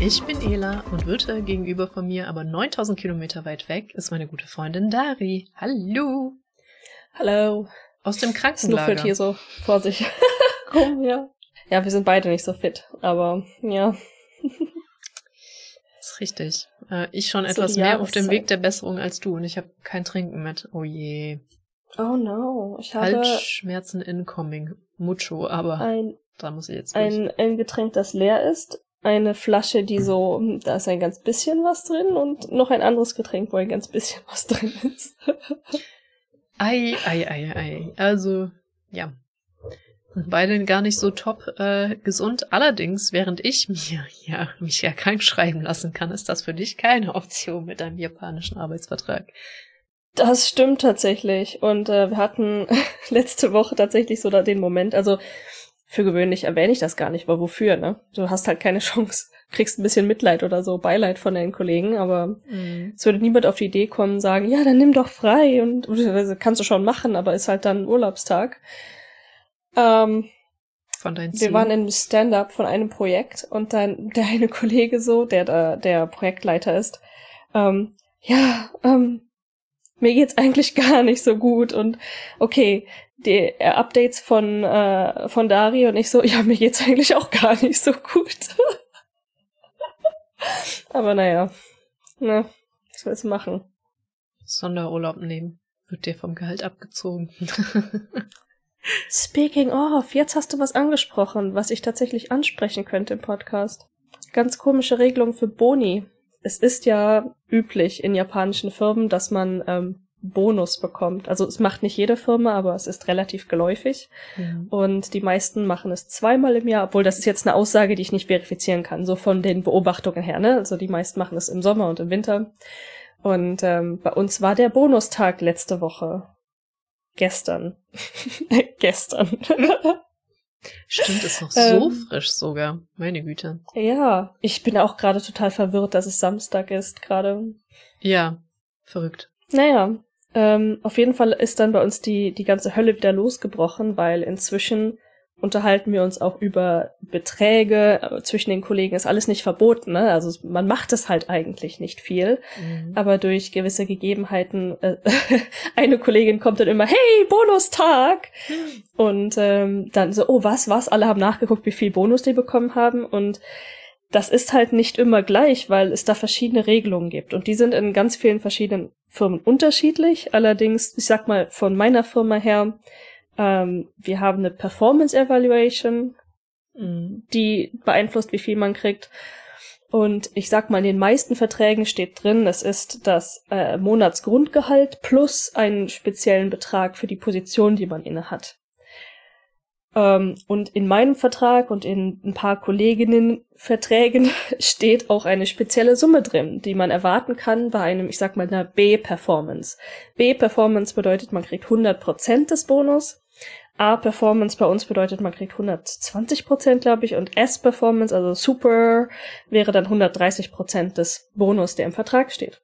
Ich bin Ela und virtuell gegenüber von mir, aber 9000 Kilometer weit weg, ist meine gute Freundin Dari. Hallo! Hallo. Aus dem Krankenlager. fit hier so vor sich rum, ja. Ja, wir sind beide nicht so fit, aber ja. Das ist richtig. Äh, ich schon So etwas mehr auf dem. Weg der Besserung als du und ich habe kein Trinken mit. Oh je. Oh no. Ich habe Halsschmerzen incoming. Mucho, aber ein, da muss ich jetzt durch. ein, ein Getränk, das leer ist. Eine Flasche, die so, da ist ein ganz bisschen was drin und noch ein anderes Getränk, wo ein ganz bisschen was drin ist. Ei, ei, ei, ei. Also, ja. Beide gar nicht so top äh, gesund. Allerdings, während ich mir ja mich ja krank schreiben lassen kann, ist das für dich keine Option mit einem japanischen Arbeitsvertrag. Das stimmt tatsächlich. Und äh, wir hatten letzte Woche tatsächlich so da den Moment, also für gewöhnlich erwähne ich das gar nicht, weil wofür, ne? Du hast halt keine Chance. Kriegst ein bisschen Mitleid oder so, Beileid von deinen Kollegen, aber es würde niemand auf die Idee kommen, sagen, ja, dann nimm doch frei und beziehungsweise kannst du schon machen, aber ist halt dann Urlaubstag. Ähm, Von deinen wir Zielen. waren im Stand-up von einem Projekt und dann der eine Kollege so, der da der Projektleiter ist, ähm, ja, ähm, mir geht's eigentlich gar nicht so gut und okay, die äh, Updates von äh, von Dari und ich so, ja, mir geht's eigentlich auch gar nicht so gut. Aber naja, ne, was willst du machen? Sonderurlaub nehmen. Wird dir vom Gehalt abgezogen. Speaking of, jetzt hast du was angesprochen, was ich tatsächlich ansprechen könnte im Podcast. Ganz komische Regelung für Boni. Es ist ja üblich in japanischen Firmen, dass man ähm, Bonus bekommt. Also es macht nicht jede Firma, aber es ist relativ geläufig. Mhm. Und die meisten machen es zweimal im Jahr, obwohl das ist jetzt eine Aussage, die ich nicht verifizieren kann, so von den Beobachtungen her. Ne? Also die meisten machen es im Sommer und im Winter. Und ähm, bei uns war der Bonustag letzte Woche. Gestern. Gestern. Stimmt, ist noch Ähm. so frisch sogar. Meine Güte. ja, ich bin auch gerade total verwirrt, dass es Samstag ist gerade. Ja, verrückt. Naja, ähm, auf jeden Fall ist dann bei uns die, die ganze Hölle wieder losgebrochen, weil inzwischen unterhalten wir uns auch über Beträge. Zwischen den Kollegen ist alles nicht verboten, ne? Also man macht es halt eigentlich nicht viel. Mhm. Aber durch gewisse Gegebenheiten, äh, eine Kollegin kommt dann immer, hey, Bonustag! Und ähm, dann so, oh, was, was? Alle haben nachgeguckt, wie viel Bonus die bekommen haben. Und das ist halt nicht immer gleich, weil es da verschiedene Regelungen gibt. Und die sind in ganz vielen verschiedenen Firmen unterschiedlich. Allerdings, ich sag mal, von meiner Firma her, ähm, wir haben eine Performance Evaluation, Mhm. die beeinflusst, wie viel man kriegt. Und ich sag mal, in den meisten Verträgen steht drin, es ist das äh, Monatsgrundgehalt plus einen speziellen Betrag für die Position, die man inne hat. Ähm, und in meinem Vertrag und in ein paar Kolleginnen-Verträgen steht auch eine spezielle Summe drin, die man erwarten kann bei einem, ich sag mal, einer B-Performance. B-Performance bedeutet, man kriegt 100% des Bonus. A-Performance bei uns bedeutet, man kriegt 120 Prozent, glaube ich, und S-Performance, also Super, wäre dann 130 Prozent des Bonus, der im Vertrag steht.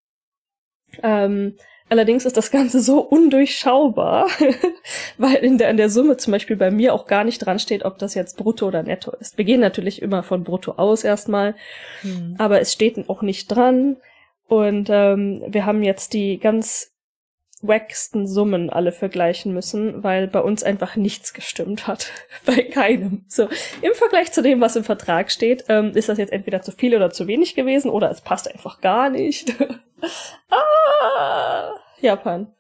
Ähm, allerdings ist das Ganze so undurchschaubar, weil in der, in der Summe zum Beispiel bei mir auch gar nicht dran steht, ob das jetzt brutto oder netto ist. Wir gehen natürlich immer von brutto aus erstmal, Mhm. aber es steht auch nicht dran. Und ähm, wir haben jetzt die ganz wacksten Summen alle vergleichen müssen, weil bei uns einfach nichts gestimmt hat. bei keinem. So, im Vergleich zu dem, was im Vertrag steht, ähm, ist das jetzt entweder zu viel oder zu wenig gewesen oder es passt einfach gar nicht. ah, Japan.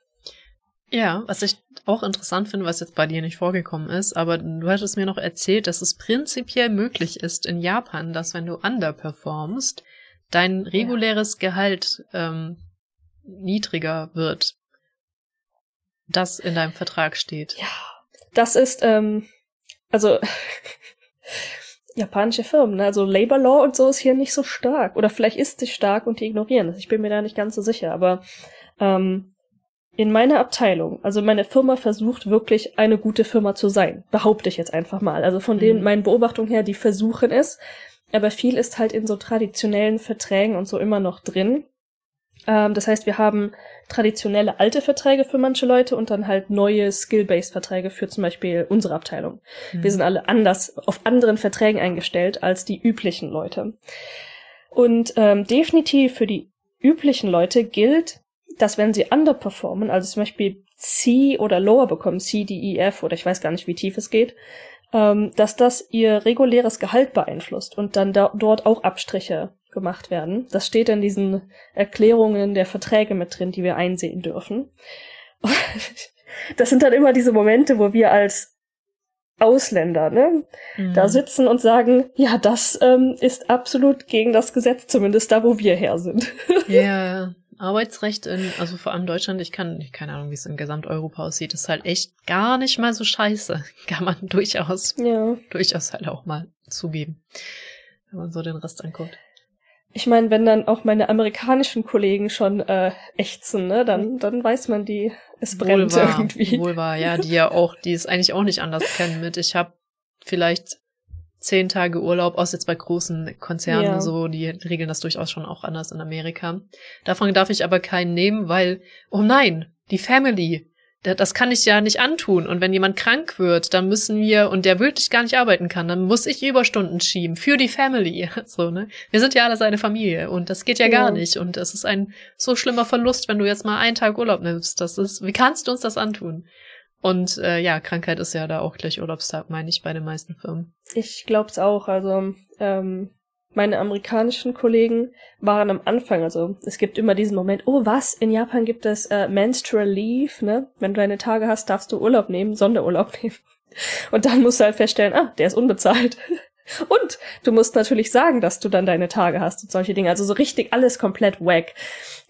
Ja, was ich auch interessant finde, was jetzt bei dir nicht vorgekommen ist, aber du hattest mir noch erzählt, dass es prinzipiell möglich ist in Japan, dass wenn du underperformst, dein reguläres Gehalt ähm, niedriger wird, das in deinem Vertrag steht. Ja, das ist, ähm, also japanische Firmen, ne? also Labor Law und so ist hier nicht so stark. Oder vielleicht ist sie stark und die ignorieren das. Ich bin mir da nicht ganz so sicher, aber ähm, in meiner Abteilung, also meine Firma versucht wirklich eine gute Firma zu sein, behaupte ich jetzt einfach mal. Also von den Mhm. meinen Beobachtungen her, die versuchen es, aber viel ist halt in so traditionellen Verträgen und so immer noch drin. Ähm, das heißt, wir haben traditionelle alte Verträge für manche Leute und dann halt neue Skill-Based Verträge für zum Beispiel unsere Abteilung. Mhm. Wir sind alle anders auf anderen Verträgen eingestellt als die üblichen Leute. Und ähm, definitiv für die üblichen Leute gilt, dass wenn sie underperformen, also zum Beispiel C oder Lower bekommen, C, D, E, F oder ich weiß gar nicht, wie tief es geht, ähm, dass das ihr reguläres Gehalt beeinflusst und dann da, dort auch Abstriche gemacht werden. Das steht in diesen Erklärungen der Verträge mit drin, die wir einsehen dürfen. Das sind dann immer diese Momente, wo wir als Ausländer, ne, Mhm. da sitzen und sagen, ja, das ähm, ist absolut gegen das Gesetz, zumindest da, wo wir her sind. Ja, Arbeitsrecht in, also vor allem Deutschland, ich kann, keine Ahnung, wie es in Gesamteuropa aussieht, ist halt echt gar nicht mal so scheiße. Kann man durchaus, ja. durchaus halt auch mal zugeben. Wenn man so den Rest anguckt. Ich meine, wenn dann auch meine amerikanischen Kollegen schon äh, ächzen, ne, dann, dann weiß man, die, es brennt Wohl wahr, irgendwie. Wohl wahr, ja, die ja auch, die es eigentlich auch nicht anders kennen mit. Ich habe vielleicht zehn Tage Urlaub, außer jetzt bei großen Konzernen Ja. so, die regeln das durchaus schon auch anders in Amerika. Davon darf ich aber keinen nehmen, weil, oh nein, die Family, das kann ich ja nicht antun. Und wenn jemand krank wird, dann müssen wir, und der wirklich gar nicht arbeiten kann, dann muss ich Überstunden schieben für die Family. So, ne? Wir sind ja alle seine Familie und das geht ja gar Ja. nicht. Und es ist ein so schlimmer Verlust, wenn du jetzt mal einen Tag Urlaub nimmst. Das ist, wie kannst du uns das antun? Und äh, ja, Krankheit ist ja da auch gleich Urlaubstag, meine ich, bei den meisten Firmen. Ich glaub's auch. Also ähm, meine amerikanischen Kollegen waren am Anfang, also es gibt immer diesen Moment, oh was, in Japan gibt es äh, Menstrual Leave, ne? Wenn du deine Tage hast, darfst du Urlaub nehmen, Sonderurlaub nehmen. Und dann musst du halt feststellen, ah, der ist unbezahlt. Und du musst natürlich sagen, dass du dann deine Tage hast und solche Dinge. Also so richtig alles komplett wack.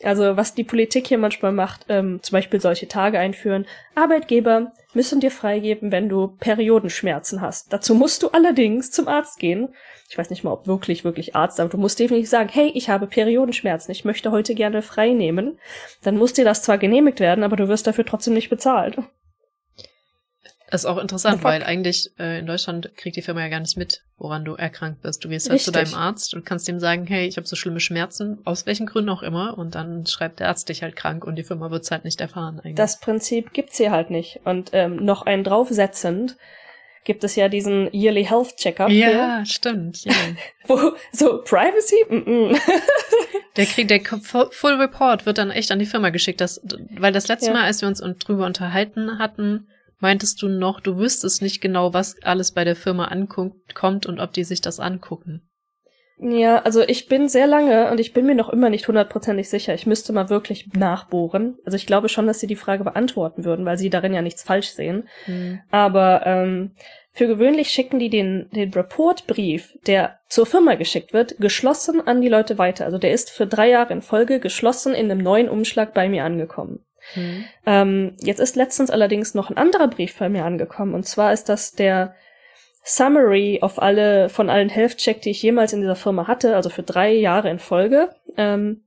Also was die Politik hier manchmal macht, ähm, zum Beispiel solche Tage einführen. Arbeitgeber müssen dir freigeben, wenn du Periodenschmerzen hast. Dazu musst du allerdings zum Arzt gehen. Ich weiß nicht mal, ob wirklich, wirklich Arzt, aber du musst definitiv sagen, hey, ich habe Periodenschmerzen, ich möchte heute gerne frei nehmen. Dann muss dir das zwar genehmigt werden, aber du wirst dafür trotzdem nicht bezahlt. Das ist auch interessant, weil eigentlich äh, in Deutschland kriegt die Firma ja gar nicht mit, woran du erkrankt bist. Du gehst halt zu Richtig. deinem Arzt und kannst ihm sagen, hey, ich habe so schlimme Schmerzen, aus welchen Gründen auch immer, und dann schreibt der Arzt dich halt krank und die Firma wird's halt nicht erfahren eigentlich. Das Prinzip gibt's hier halt nicht. Und ähm, noch einen draufsetzend gibt es ja diesen Yearly Health Checkup. hier, ja, stimmt. Ja. wo so Privacy? Mm -mm. Der kriegt der Full Report wird dann echt an die Firma geschickt, das, weil das letzte Ja. Mal, als wir uns un- drüber unterhalten hatten, meintest du noch, du wüsstest nicht genau, was alles bei der Firma anguckt, kommt und ob die sich das angucken. Ja, also ich bin sehr lange und ich bin mir noch immer nicht hundertprozentig sicher. Ich müsste mal wirklich nachbohren. Also ich glaube schon, dass sie die Frage beantworten würden, weil sie darin ja nichts falsch sehen. Hm. Aber ähm, für gewöhnlich schicken die den, den Reportbrief, der zur Firma geschickt wird, geschlossen an die Leute weiter. Also der ist für drei Jahre in Folge geschlossen in einem neuen Umschlag bei mir angekommen. Hm. Ähm, jetzt ist letztens allerdings noch ein anderer Brief bei mir angekommen. Und zwar ist das der Summary auf alle, von allen Health-Check, die ich jemals in dieser Firma hatte, also für drei Jahre in Folge. Ähm,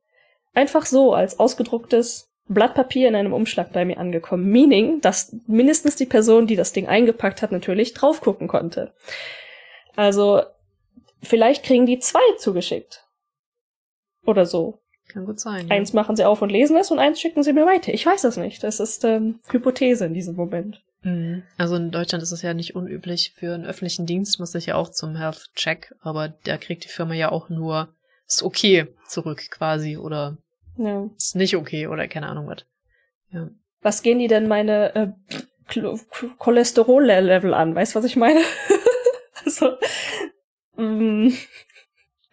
einfach so als ausgedrucktes Blatt Papier in einem Umschlag bei mir angekommen. Meaning, dass mindestens die Person, die das Ding eingepackt hat, natürlich drauf gucken konnte. Also, vielleicht kriegen die zwei zugeschickt. Oder so. Kann gut sein. Ja. Eins machen sie auf und lesen es und eins schicken sie mir weiter. Ich weiß das nicht. Das ist ähm, Hypothese in diesem Moment. Mhm. Also in Deutschland ist es ja nicht unüblich für einen öffentlichen Dienst, muss ich ja auch zum Health Check, aber da kriegt die Firma ja auch nur ist okay zurück quasi oder Ja. ist nicht okay oder keine Ahnung was. Ja. Was gehen die denn meine äh, Cholesterol-Level an? Weißt du, was ich meine? also, mm,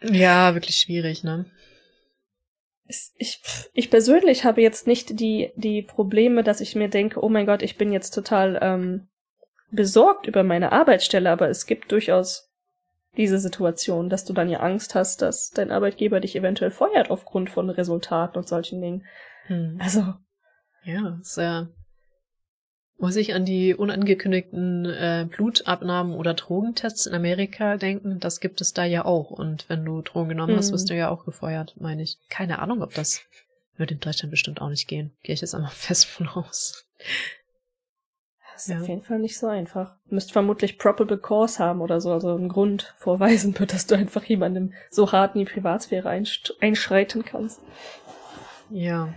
ja, wirklich schwierig, ne? Ich, ich persönlich habe jetzt nicht die, die Probleme, dass ich mir denke, oh mein Gott, ich bin jetzt total ähm, besorgt über meine Arbeitsstelle, aber es gibt durchaus diese Situation, dass du dann ja Angst hast, dass dein Arbeitgeber dich eventuell feuert aufgrund von Resultaten und solchen Dingen. Hm. Also, Ja, ist ja. Muss ich an die unangekündigten äh, Blutabnahmen oder Drogentests in Amerika denken? Das gibt es da ja auch. Und wenn du Drogen genommen hast, wirst du ja auch gefeuert, meine ich. Keine Ahnung, ob das Würde in Deutschland bestimmt auch nicht gehen. Gehe ich jetzt einmal fest von aus. Das ist ja. auf jeden Fall nicht so einfach. Müsst vermutlich probable cause haben oder so, also einen Grund vorweisen wird, dass du einfach jemandem so hart in die Privatsphäre einschreiten kannst. Ja.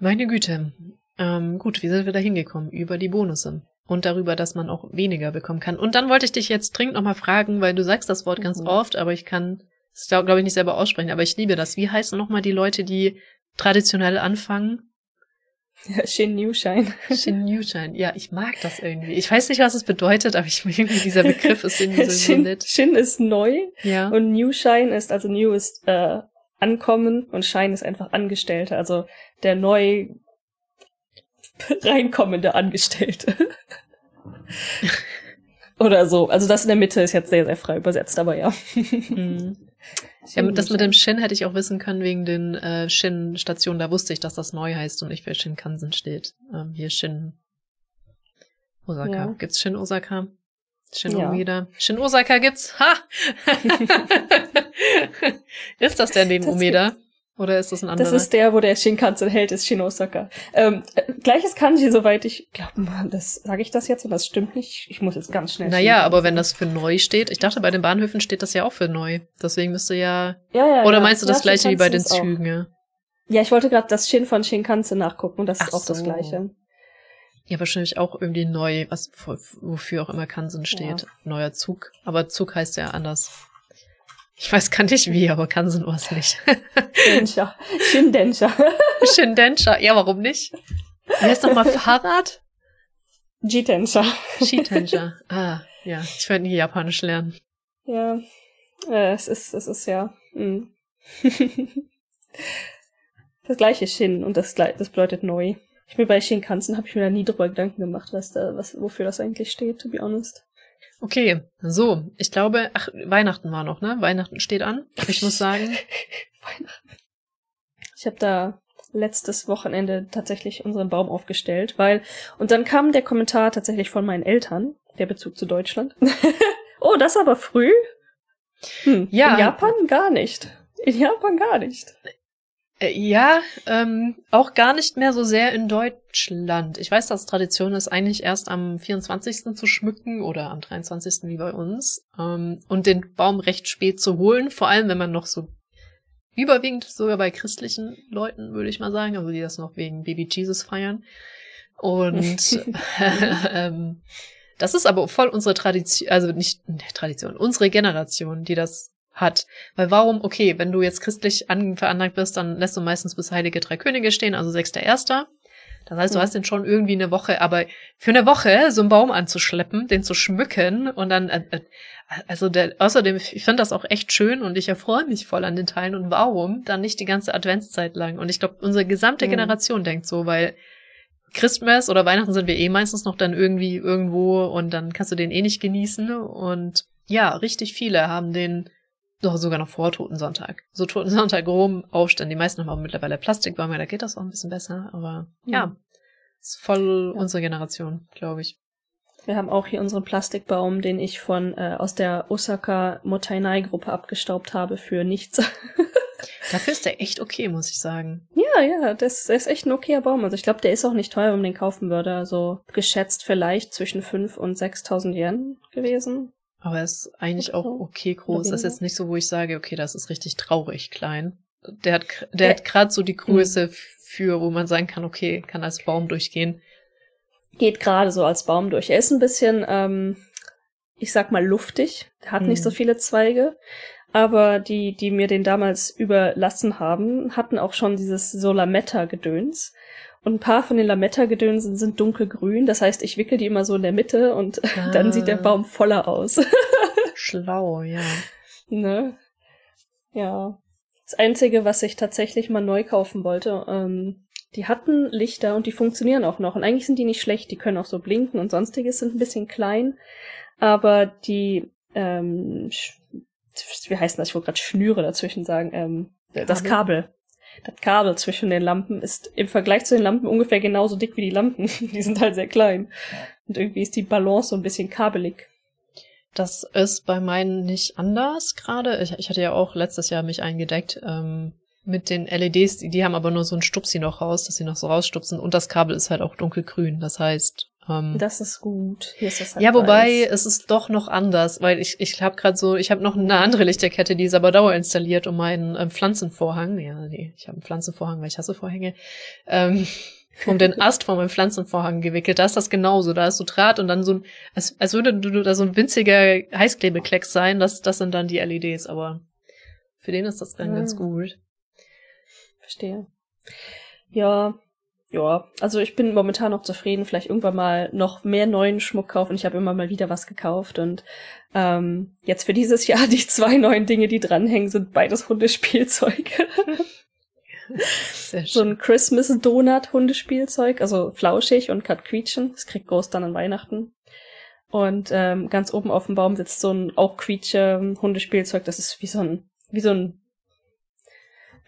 Meine Güte. Ähm, gut, wie sind wir da hingekommen? Über die Bonusse. Und darüber, dass man auch weniger bekommen kann. Und dann wollte ich dich jetzt dringend nochmal fragen, weil du sagst das Wort mhm. ganz oft, aber ich kann es, glaube ich, nicht selber aussprechen, aber ich liebe das. Wie heißen nochmal die Leute, die traditionell anfangen? Ja, Shin Newshine. Shin Newshine. Ja, ich mag das irgendwie. Ich weiß nicht, was es bedeutet, aber ich irgendwie dieser Begriff ist irgendwie so Shin, nett. Shin ist neu. Ja. Und Newshine ist, also New ist äh, Ankommen und Shine ist einfach Angestellte, also der neu reinkommende Angestellte. Oder so. Also das in der Mitte ist jetzt sehr, sehr frei übersetzt, aber ja. Hm. Ja, das mit dem Shin hätte ich auch wissen können wegen den äh, Shin-Stationen. Da wusste ich, dass das neu heißt und nicht für Shinkansen steht. Ähm, hier Shin Osaka. Ja. Gibt's Shin Osaka? Shin ja. Umeda. Shin Osaka gibt's. Ha! ist das der neben das Umeda? Oder ist das ein anderer? Das ist der, wo der Shinkansen hält, ist Shin Osaka. Ähm, äh, gleiches Kanji, soweit ich glaube, das sage ich das jetzt und das stimmt nicht. Ich muss jetzt ganz schnell. Naja, aber wenn das für neu steht, ich dachte, bei den Bahnhöfen steht das ja auch für neu. Deswegen müsste ja. Ja, ja. Oder meinst du das ja, gleiche wie bei den Zügen? Ja? ja, ich wollte gerade das Shin von Shinkansen nachgucken und das Ach ist auch so. das gleiche. Ja, wahrscheinlich auch irgendwie neu, was wofür auch immer Kansen steht. Ja. Neuer Zug. Aber Zug heißt ja anders. Ich weiß gar nicht wie, aber Kansen war es nicht. Densha. Shindensha. Shindensha. Ja, warum nicht? Wie heißt nochmal Fahrrad? Jitensha. Jitensha. Ah, ja. Ich werde nie Japanisch lernen. Ja. Äh, es ist, es ist ja. Mh. das gleiche Shin und das, das bedeutet neu. Ich mir bei Shinkansen habe ich mir da nie drüber Gedanken gemacht, was da, was, wofür das eigentlich steht, to be honest. Okay, so, ich glaube, ach, Weihnachten war noch, ne? Weihnachten steht an. Ich muss sagen. Weihnachten. Ich habe da letztes Wochenende tatsächlich unseren Baum aufgestellt, weil und dann kam der Kommentar tatsächlich von meinen Eltern, der Bezug zu Deutschland. oh, das aber früh? Hm, ja. In Japan gar nicht. In Japan gar nicht. Äh, ja, ähm, auch gar nicht mehr so sehr in Deutschland. Ich weiß, dass Tradition ist, eigentlich erst am 24. zu schmücken oder am 23. wie bei uns ähm, und den Baum recht spät zu holen, vor allem wenn man noch so überwiegend sogar bei christlichen Leuten, würde ich mal sagen, also die das noch wegen Baby Jesus feiern. Und ähm, das ist aber voll unsere Tradition, also nicht ne, Tradition, unsere Generation, die das hat. Weil warum, okay, wenn du jetzt christlich veranlagt bist, dann lässt du meistens bis Heilige Drei Könige stehen, also sechster Erster. Das heißt, du hast den schon irgendwie eine Woche, aber für eine Woche so einen Baum anzuschleppen, den zu schmücken und dann, äh, äh also der, außerdem, ich finde das auch echt schön und ich erfreue mich voll an den Teilen und warum dann nicht die ganze Adventszeit lang? Und ich glaube, unsere gesamte mhm. Generation denkt so, weil Christmas oder Weihnachten sind wir eh meistens noch dann irgendwie irgendwo und dann kannst du den eh nicht genießen und ja, richtig viele haben den doch sogar noch vor Totensonntag. So Totensonntag rum aufstellen. Die meisten haben auch mittlerweile Plastikbäume, da geht das auch ein bisschen besser, aber mhm. ja, ist voll ja. unsere Generation, glaube ich. Wir haben auch hier unseren Plastikbaum, den ich von äh, aus der Osaka Motainai Gruppe abgestaubt habe für nichts. Dafür ist der echt okay, muss ich sagen. Ja, ja, das, das ist echt ein okayer Baum. Also ich glaube, der ist auch nicht teuer, wenn man den kaufen würde. Also geschätzt vielleicht zwischen fünf und 6.000 Yen gewesen. Aber er ist eigentlich auch okay groß. Das ist jetzt nicht so, wo ich sage, okay, das ist richtig traurig klein. Der hat, der ja. hat gerade so die Größe mhm. für, wo man sagen kann, okay, kann als Baum durchgehen. Geht gerade so als Baum durch. Er ist ein bisschen, ähm, ich sag mal, luftig. Er hat mhm. nicht so mhm. viele Zweige. Aber die, die mir den damals überlassen haben, hatten auch schon dieses Solametta-Gedöns. Und ein paar von den Lametta-Gedönsen sind dunkelgrün. Das heißt, ich wickel die immer so in der Mitte und ah. dann sieht der Baum voller aus. Schlau, ja. Ne? Ja. Das Einzige, was ich tatsächlich mal neu kaufen wollte, ähm, die hatten Lichter und die funktionieren auch noch. Und eigentlich sind die nicht schlecht, die können auch so blinken und sonstiges, sind ein bisschen klein. Aber die, ähm, wie heißt das? Ich wollte gerade Schnüre dazwischen sagen. Ähm, das Kabel das Kabel zwischen den Lampen ist im Vergleich zu den Lampen ungefähr genauso dick wie die Lampen. die sind halt sehr klein. Und irgendwie ist die Balance so ein bisschen kabelig. Das ist bei meinen nicht anders gerade. Ich, ich hatte ja auch letztes Jahr mich eingedeckt. Ähm, mit den LEDs, die, die haben aber nur so ein Stupsi noch raus, dass sie noch so rausstupsen und das Kabel ist halt auch dunkelgrün. Das heißt, ähm, Das ist gut. Hier ist das halt ja, wobei weiß. es ist doch noch anders, weil ich ich habe gerade so, ich habe noch eine andere Lichterkette, die ist aber dauerinstalliert um meinen ähm, Pflanzenvorhang. Ja, nee, ich habe einen Pflanzenvorhang, weil ich hasse Vorhänge. Ähm, um den Ast von meinem Pflanzenvorhang gewickelt. Da ist das genauso. Da ist so Draht und dann so ein, als, als würde du da so ein winziger Heißklebeklecks sein. Das, das sind dann die LEDs, aber für den ist das dann Ah. ganz gut. Verstehe. Ja, ja. Also ich bin momentan noch zufrieden. Vielleicht irgendwann mal noch mehr neuen Schmuck kaufen. Ich habe immer mal wieder was gekauft und ähm, jetzt für dieses Jahr die zwei neuen Dinge, die dranhängen, sind beides Hundespielzeug. Sehr so ein Christmas Donut Hundespielzeug, also flauschig und kann quietschen. Das kriegt Ghost dann an Weihnachten. Und ähm, ganz oben auf dem Baum sitzt so ein auch quietsche Hundespielzeug. Das ist wie so ein, wie so ein,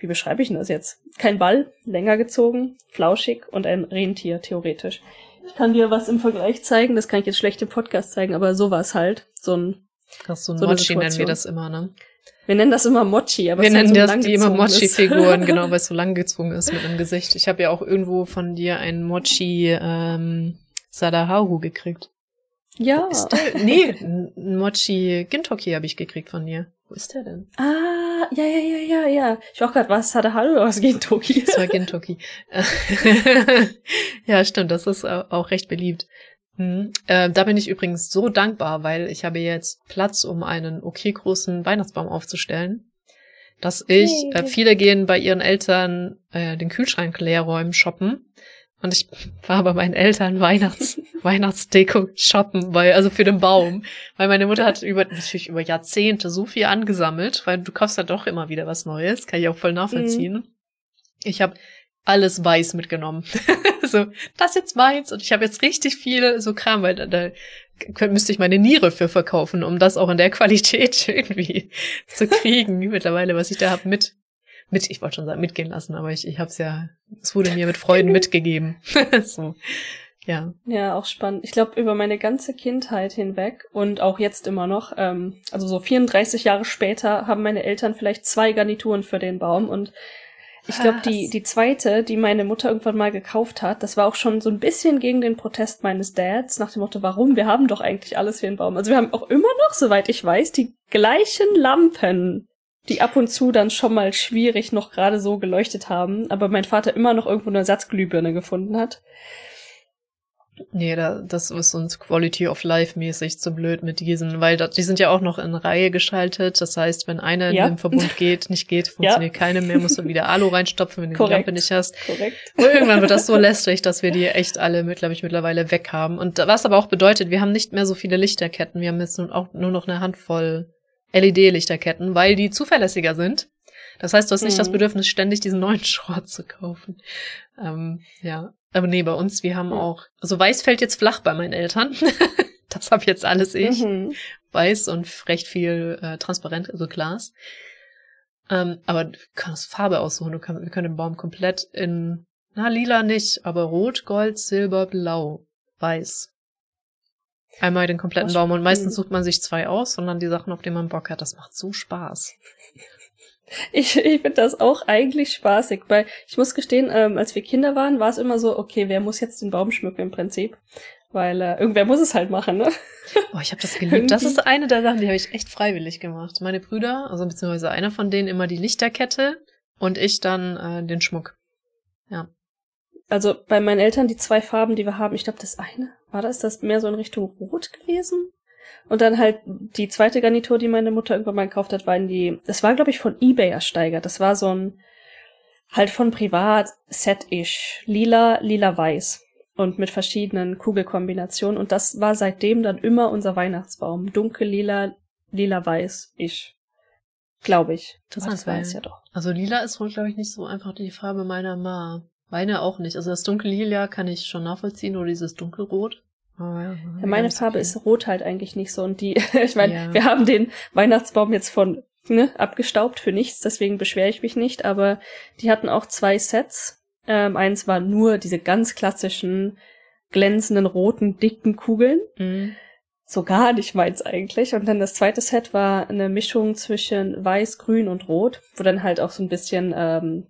wie beschreibe ich denn das jetzt? Kein Ball, länger gezogen, flauschig und ein Rentier theoretisch. Ich kann dir was im Vergleich zeigen. Das kann ich jetzt schlecht im Podcast zeigen, aber so war es halt. So ein, Krass, so ein so Mochi nennen wir das immer, ne? wir nennen das immer Mochi, aber wir halt nennen so das die immer. Mochi-Figuren, genau, weil es so lang gezwungen ist mit dem Gesicht. Ich habe ja auch irgendwo von dir ein Mochi ähm, Sadaharu gekriegt. Ja. Ist der, nee, ein Mochi Gintoki habe ich gekriegt von dir. Wo ist der denn? Ah, ja, ja, ja, ja, ja. Ich war auch gerade, was hat er Hallo oder was geht Toki? Das war Gintoki. ja, stimmt, das ist au- auch recht beliebt. Mhm. Äh, da bin ich übrigens so dankbar, weil ich habe jetzt Platz, um einen okay großen Weihnachtsbaum aufzustellen. Dass ich, äh, viele gehen bei ihren Eltern äh, den Kühlschrank leer räumen, shoppen. Und ich war bei meinen Eltern Weihnachts Weihnachtsdeko shoppen, weil, also für den Baum. Weil meine Mutter hat über, natürlich über Jahrzehnte so viel angesammelt, weil du kaufst ja doch immer wieder was Neues, kann ich auch voll nachvollziehen. Ich habe alles weiß mitgenommen. so, das jetzt meins. Und ich habe jetzt richtig viel so Kram, weil da, da müsste ich meine Niere für verkaufen, um das auch in der Qualität irgendwie zu kriegen. Mittlerweile, was ich da hab mit, mit, ich wollte schon sagen, mitgehen lassen, aber ich, ich habe es ja, es wurde mir mit Freuden mitgegeben. so, ja. Ja, auch spannend. Ich glaube, über meine ganze Kindheit hinweg und auch jetzt immer noch, ähm, also so 34 Jahre später, haben meine Eltern vielleicht zwei Garnituren für den Baum und ich glaube, die, die zweite, die meine Mutter irgendwann mal gekauft hat, das war auch schon so ein bisschen gegen den Protest meines Dads, nach dem Motto, warum? Wir haben doch eigentlich alles für den Baum. Also wir haben auch immer noch, soweit ich weiß, die gleichen Lampen, die ab und zu dann schon mal schwierig noch gerade so geleuchtet haben, aber mein Vater immer noch irgendwo eine Ersatzglühbirne gefunden hat. Nee, da, das ist uns Quality of Life mäßig zu blöd mit diesen, weil da, die sind ja auch noch in Reihe geschaltet. Das heißt, wenn einer Ja. in dem Verbund geht, nicht geht, funktioniert keine mehr, musst du wieder Alu reinstopfen, wenn du die. Lampe nicht hast. Korrekt. Und irgendwann wird das so lästig, dass wir die echt alle, glaube ich, mittlerweile weg haben. Und was aber auch bedeutet, wir haben nicht mehr so viele Lichterketten. Wir haben jetzt nun auch nur noch eine Handvoll LED-Lichterketten, weil die zuverlässiger sind. Das heißt, du hast nicht Mhm. das Bedürfnis, ständig diesen neuen Schrott zu kaufen. Ähm, ja. Aber nee, bei uns, wir haben auch, also weiß fällt jetzt flach bei meinen Eltern. das habe jetzt alles ich. Mhm. Weiß und recht viel äh, transparent, also Glas. Ähm, aber du kannst Farbe aussuchen. Du kannst, wir können den Baum komplett in, na, lila nicht, aber rot, gold, silber, blau, weiß. Einmal den kompletten Baum und meistens sucht man sich zwei aus und dann die Sachen, auf die man Bock hat. Das macht so Spaß. Ich, ich finde das auch eigentlich spaßig, weil ich muss gestehen, ähm, als wir Kinder waren, war es immer so, okay, wer muss jetzt den Baum schmücken im Prinzip? Weil äh, irgendwer muss es halt machen, ne? Oh, ich habe das geliebt. Das ist eine der Sachen, die habe ich echt freiwillig gemacht. Meine Brüder, also beziehungsweise einer von denen immer die Lichterkette und ich dann äh, den Schmuck. Also bei meinen Eltern die zwei Farben, die wir haben, ich glaube, das eine, war das das mehr so in Richtung Rot gewesen? Und dann halt die zweite Garnitur, die meine Mutter irgendwann mal gekauft hat, war in die, das war glaube ich von eBay ersteigert. Das war so ein, halt von privat Set-ish. Lila, lila-weiß. Und mit verschiedenen Kugelkombinationen. Und das war seitdem dann immer unser Weihnachtsbaum. Dunkel, lila, lila-weiß-ish. Glaube ich. Das Aber heißt, war weil- es ja doch. Also lila ist wohl, glaube ich, nicht so einfach die Farbe meiner Ma. Meine auch nicht. Also das dunkle Lila kann ich schon nachvollziehen oder dieses dunkelrot. Ja, meine Farbe ist rot halt eigentlich nicht so. Und die, ich meine, Ja. wir haben den Weihnachtsbaum jetzt von ne, abgestaubt für nichts, deswegen beschwere ich mich nicht. Aber die hatten auch zwei Sets. Ähm, eins war nur diese ganz klassischen glänzenden roten dicken Kugeln. Mhm. so gar nicht meins eigentlich. Und dann das zweite Set war eine Mischung zwischen Weiß, Grün und Rot, wo dann halt auch so ein bisschen ähm,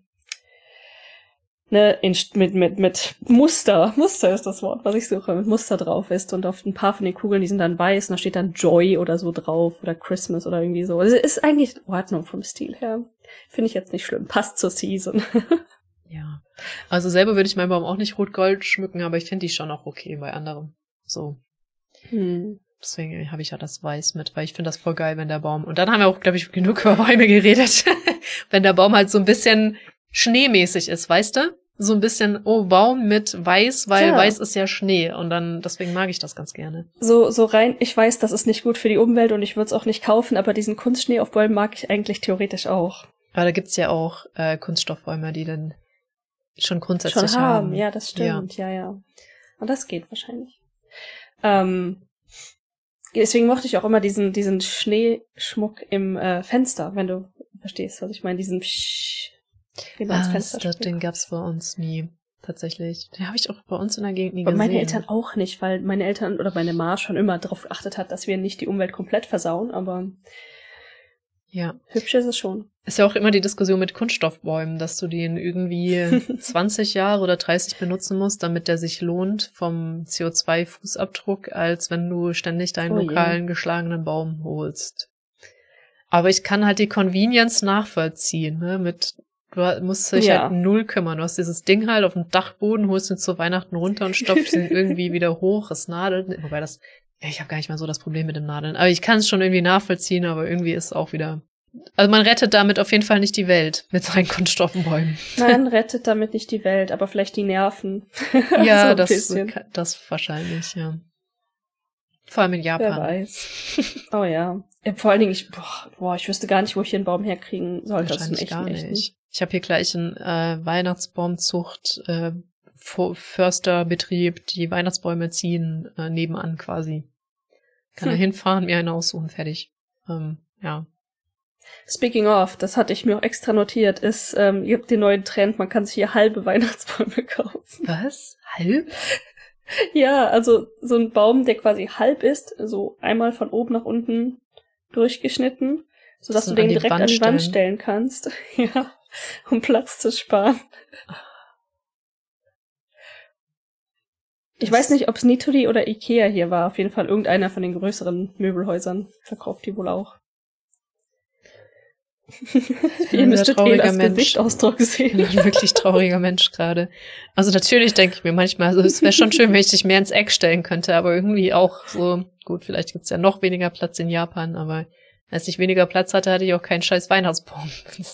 ne, in, mit, mit, mit Muster, Muster ist das Wort, was ich suche, mit Muster drauf ist. Und auf ein paar von den Kugeln, die sind dann weiß, und da steht dann Joy oder so drauf oder Christmas oder irgendwie so. Also ist eigentlich in Ordnung vom Stil her. Finde ich jetzt nicht schlimm. Passt zur Season. ja. Also selber würde ich meinen Baum auch nicht rot-gold schmücken, aber ich finde die schon auch okay bei anderen. So. Hm. Deswegen habe ich ja das Weiß mit, weil ich finde das voll geil, wenn der Baum. Und dann haben wir auch, glaube ich, genug über Bäume geredet. wenn der Baum halt so ein bisschen schneemäßig ist, weißt du? So ein bisschen, oh, Baum mit Weiß, weil ja. Weiß ist ja Schnee. Und dann, deswegen mag ich das ganz gerne. So, so rein, ich weiß, das ist nicht gut für die Umwelt und ich würde es auch nicht kaufen, aber diesen Kunstschnee auf Bäumen mag ich eigentlich theoretisch auch. Aber da gibt's ja auch äh, Kunststoffbäume, die dann schon grundsätzlich schon haben. haben. Ja, das stimmt, ja, ja. ja. Und das geht wahrscheinlich. Ähm, deswegen mochte ich auch immer diesen, diesen Schneeschmuck im äh, Fenster, wenn du verstehst, was ich meine, diesen Psch, ah, den gab's bei uns nie. Tatsächlich. Den habe ich auch bei uns in der Gegend nie gesehen. Und meine Eltern auch nicht, weil meine Eltern oder meine Ma schon immer darauf geachtet hat, dass wir nicht die Umwelt komplett versauen, aber ja. Hübsch ist es schon. Ist ja auch immer die Diskussion mit Kunststoffbäumen, dass du den irgendwie 20 Jahre oder 30 benutzen musst, damit der sich lohnt vom CO2-Fußabdruck, als wenn du ständig deinen oh lokalen geschlagenen Baum holst. Aber ich kann halt die Convenience nachvollziehen, ne, mit Du musst dich ja. halt null kümmern. Du hast dieses Ding halt auf dem Dachboden, holst ihn zu Weihnachten runter und stopfst ihn irgendwie wieder hoch. Es nadelt. Wobei das ich habe gar nicht mal so das Problem mit dem Nadeln. Aber ich kann es schon irgendwie nachvollziehen, aber irgendwie ist es auch wieder. Also man rettet damit auf jeden Fall nicht die Welt mit seinen Kunststoffenbäumen. Man rettet damit nicht die Welt, aber vielleicht die Nerven. Ja, so das, das wahrscheinlich, ja. Vor allem in Japan. Wer weiß. Oh ja. Vor allen Dingen, ich, boah, boah, ich wüsste gar nicht, wo ich hier einen Baum herkriegen sollte. Wahrscheinlich echt, gar nicht. Ich habe hier gleich einen äh, Weihnachtsbaumzucht äh, Försterbetrieb, die Weihnachtsbäume ziehen, äh, nebenan quasi. Kann hm. er hinfahren, mir einen aussuchen, fertig. Ähm, ja. Speaking of, das hatte ich mir auch extra notiert, ist, ähm, ihr habt den neuen Trend, man kann sich hier halbe Weihnachtsbäume kaufen. Was? Halb? ja, also so ein Baum, der quasi halb ist, so einmal von oben nach unten durchgeschnitten, sodass du den direkt Wand an die Wand stellen kannst. ja, um Platz zu sparen. Ich weiß nicht, ob es Nitori oder Ikea hier war. Auf jeden Fall irgendeiner von den größeren Möbelhäusern verkauft die wohl auch. Ihr müsstet trauriger Mensch. Gesichtsausdruck sehen. Ich bin ein wirklich trauriger Mensch gerade. Also natürlich denke ich mir manchmal, also es wäre schon schön, wenn ich dich mehr ins Eck stellen könnte, aber irgendwie auch so, gut, vielleicht gibt's ja noch weniger Platz in Japan, aber als ich weniger Platz hatte, hatte ich auch keinen scheiß Weihnachtsbaum. Na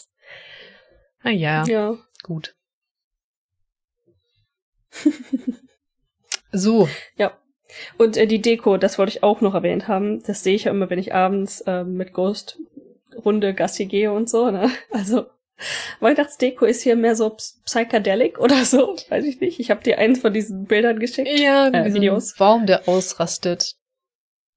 ja, ja. gut. So. Ja. Und äh, die Deko, das wollte ich auch noch erwähnt haben. Das sehe ich ja immer, wenn ich abends äh, mit Ghost Runde Gassi gehe und so. Ne? Also Weihnachtsdeko ist hier mehr so psychedelic oder so, weiß ich nicht. Ich habe dir eins von diesen Bildern geschickt. Ja, äh, Videos. Baum, der ausrastet.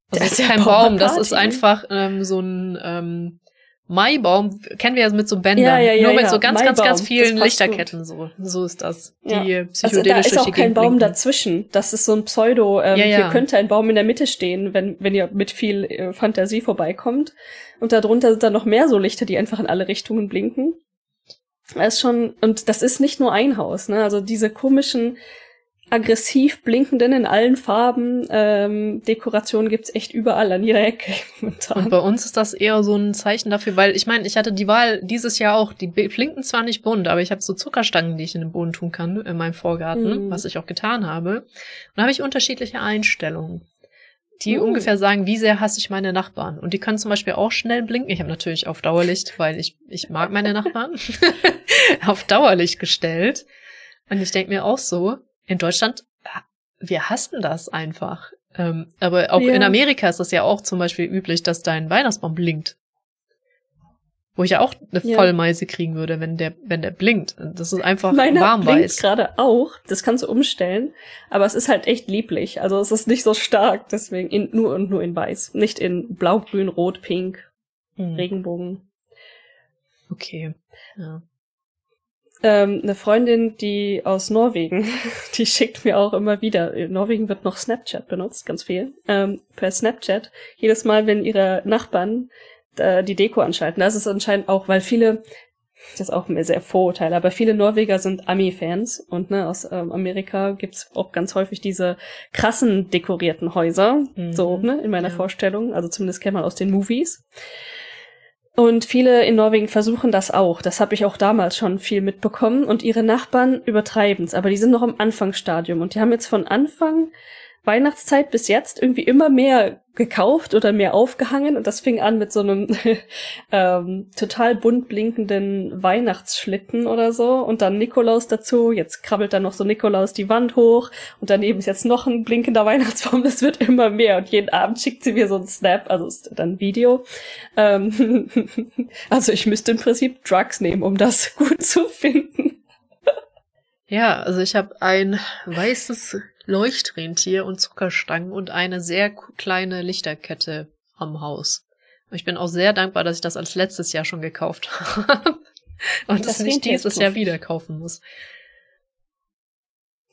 Das, das ist kein Baum, das ist einfach ähm, so ein ähm, Maibaum kennen wir ja mit so Bändern, ja, ja, ja, nur mit so ganz, Maibaum, ganz, ganz vielen Lichterketten. So, so ist das. Die psychedelisch also da ist auch kein Baum dazwischen. Das ist so ein Pseudo. Ähm, Hier könnte ein Baum in der Mitte stehen, wenn wenn ihr mit viel äh, Fantasie vorbeikommt. Und darunter sind dann noch mehr so Lichter, die einfach in alle Richtungen blinken. Das ist schon und das ist nicht nur ein Haus. Ne? Also diese komischen aggressiv blinkenden in allen Farben ähm, Dekorationen gibt's echt überall an jeder Ecke momentan. Und bei uns ist das eher so ein Zeichen dafür, weil ich meine, ich hatte die Wahl dieses Jahr auch, die blinken zwar nicht bunt, aber ich habe so Zuckerstangen, die ich in den Boden tun kann in meinem Vorgarten, mm. was ich auch getan habe. Und da habe ich unterschiedliche Einstellungen die uh. ungefähr sagen, wie sehr hasse ich meine Nachbarn. Und die können zum Beispiel auch schnell blinken. Ich habe natürlich auf Dauerlicht, weil ich, ich mag meine Nachbarn, auf Dauerlicht gestellt. Und ich denke mir auch so, in Deutschland, wir hassen das einfach. Ähm, aber auch ja. in Amerika ist das ja auch zum Beispiel üblich, dass dein Weihnachtsbaum blinkt. Wo ich ja auch eine ja. Vollmeise kriegen würde, wenn der, wenn der blinkt. Das ist einfach Meiner warmweiß. blinkt gerade auch. Das kannst du umstellen. Aber es ist halt echt lieblich. Also es ist nicht so stark. Deswegen in, nur und nur in weiß. Nicht in blau, grün, rot, pink, hm. Regenbogen. Okay. Ja. Ähm, eine Freundin, die aus Norwegen, die schickt mir auch immer wieder, in Norwegen wird noch Snapchat benutzt, ganz viel, ähm, per Snapchat, jedes Mal, wenn ihre Nachbarn äh, die Deko anschalten. Das ist anscheinend auch, weil viele, das ist auch mir sehr Vorurteile, aber viele Norweger sind Ami-Fans und ne, aus ähm, Amerika gibt's auch ganz häufig diese krassen dekorierten Häuser, Mhm. so ne, in meiner Ja. Vorstellung, also zumindest kennt man aus den Movies. Und viele in Norwegen versuchen das auch. Das habe ich auch damals schon viel mitbekommen. Und ihre Nachbarn übertreiben's, aber die sind noch im Anfangsstadium. Und die haben jetzt von Anfang Weihnachtszeit bis jetzt irgendwie immer mehr gekauft oder mehr aufgehangen. Und das fing an mit so einem ähm, total bunt blinkenden Weihnachtsschlitten oder so. Und dann Nikolaus dazu. Jetzt krabbelt dann noch so Nikolaus die Wand hoch. Und daneben ist jetzt noch ein blinkender Weihnachtsbaum. Das wird immer mehr. Und jeden Abend schickt sie mir so ein Snap, also dann Video. Ähm, also ich müsste im Prinzip Drugs nehmen, um das gut zu finden. Ja, also ich habe ein weißes Leuchtrentier und Zuckerstangen und eine sehr kleine Lichterkette am Haus. Ich bin auch sehr dankbar, dass ich das als letztes Jahr schon gekauft habe. Und Das das nicht dieses Jahr wieder kaufen muss.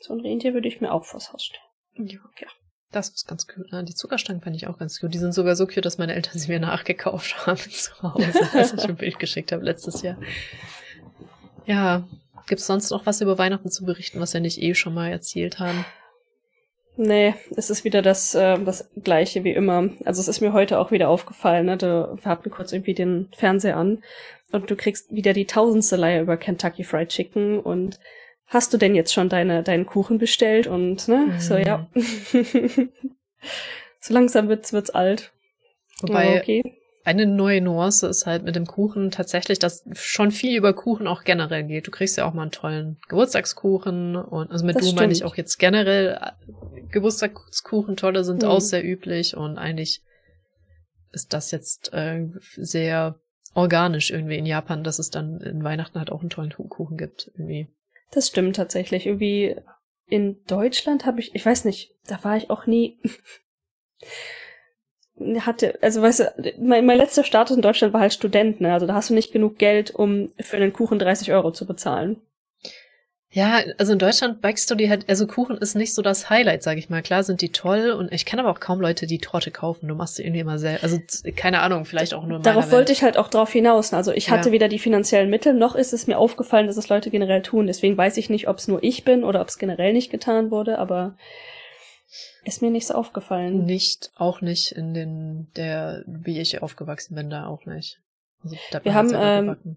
So ein Rentier würde ich mir auch vors Haus stellen. Ja, Das ist ganz cute. Ne? Die Zuckerstangen fand ich auch ganz cute. Die sind sogar so cute, dass meine Eltern sie mir nachgekauft haben zu Hause, als ich ein Bild geschickt habe letztes Jahr. Ja, gibt's sonst noch was über Weihnachten zu berichten, was wir nicht eh schon mal erzählt haben? Nee, es ist wieder das, äh, das gleiche wie immer. Also es ist mir heute auch wieder aufgefallen, ne? Du, hatten kurz irgendwie den Fernseher an und du kriegst wieder die tausendste Leier über Kentucky Fried Chicken und hast du denn jetzt schon deine, deinen Kuchen bestellt? Und ne, so Mhm. ja. so langsam wird's, wird's alt. Wobei okay. Eine neue Nuance ist halt mit dem Kuchen tatsächlich, dass schon viel über Kuchen auch generell geht. Du kriegst ja auch mal einen tollen Geburtstagskuchen und also mit Das du meine ich stimmt. auch jetzt generell äh, Geburtstagskuchen tolle sind Mhm. auch sehr üblich und eigentlich ist das jetzt äh, sehr organisch irgendwie in Japan, dass es dann in Weihnachten halt auch einen tollen Kuchen gibt irgendwie. Das stimmt tatsächlich. Irgendwie in Deutschland habe ich, ich weiß nicht, da war ich auch nie. hatte, also weißt du, mein, mein letzter Status in Deutschland war halt Student, ne? Also da hast du nicht genug Geld, um für einen Kuchen 30 Euro zu bezahlen. Ja, also in Deutschland backst du die halt, also Kuchen ist nicht so das Highlight, sag ich mal. Klar sind die toll und ich kenne aber auch kaum Leute, die Torte kaufen. Du machst sie irgendwie immer sehr, also keine Ahnung, vielleicht auch nur Darauf wollte Welt. ich halt auch drauf hinaus. Also ich hatte Ja. weder die finanziellen Mittel, noch ist es mir aufgefallen, dass es Leute generell tun. Deswegen weiß ich nicht, ob es nur ich bin oder ob es generell nicht getan wurde, aber ist mir nicht so aufgefallen. Nicht, auch nicht in den, der, wie ich aufgewachsen bin, da auch nicht. Also, Wir haben, ähm,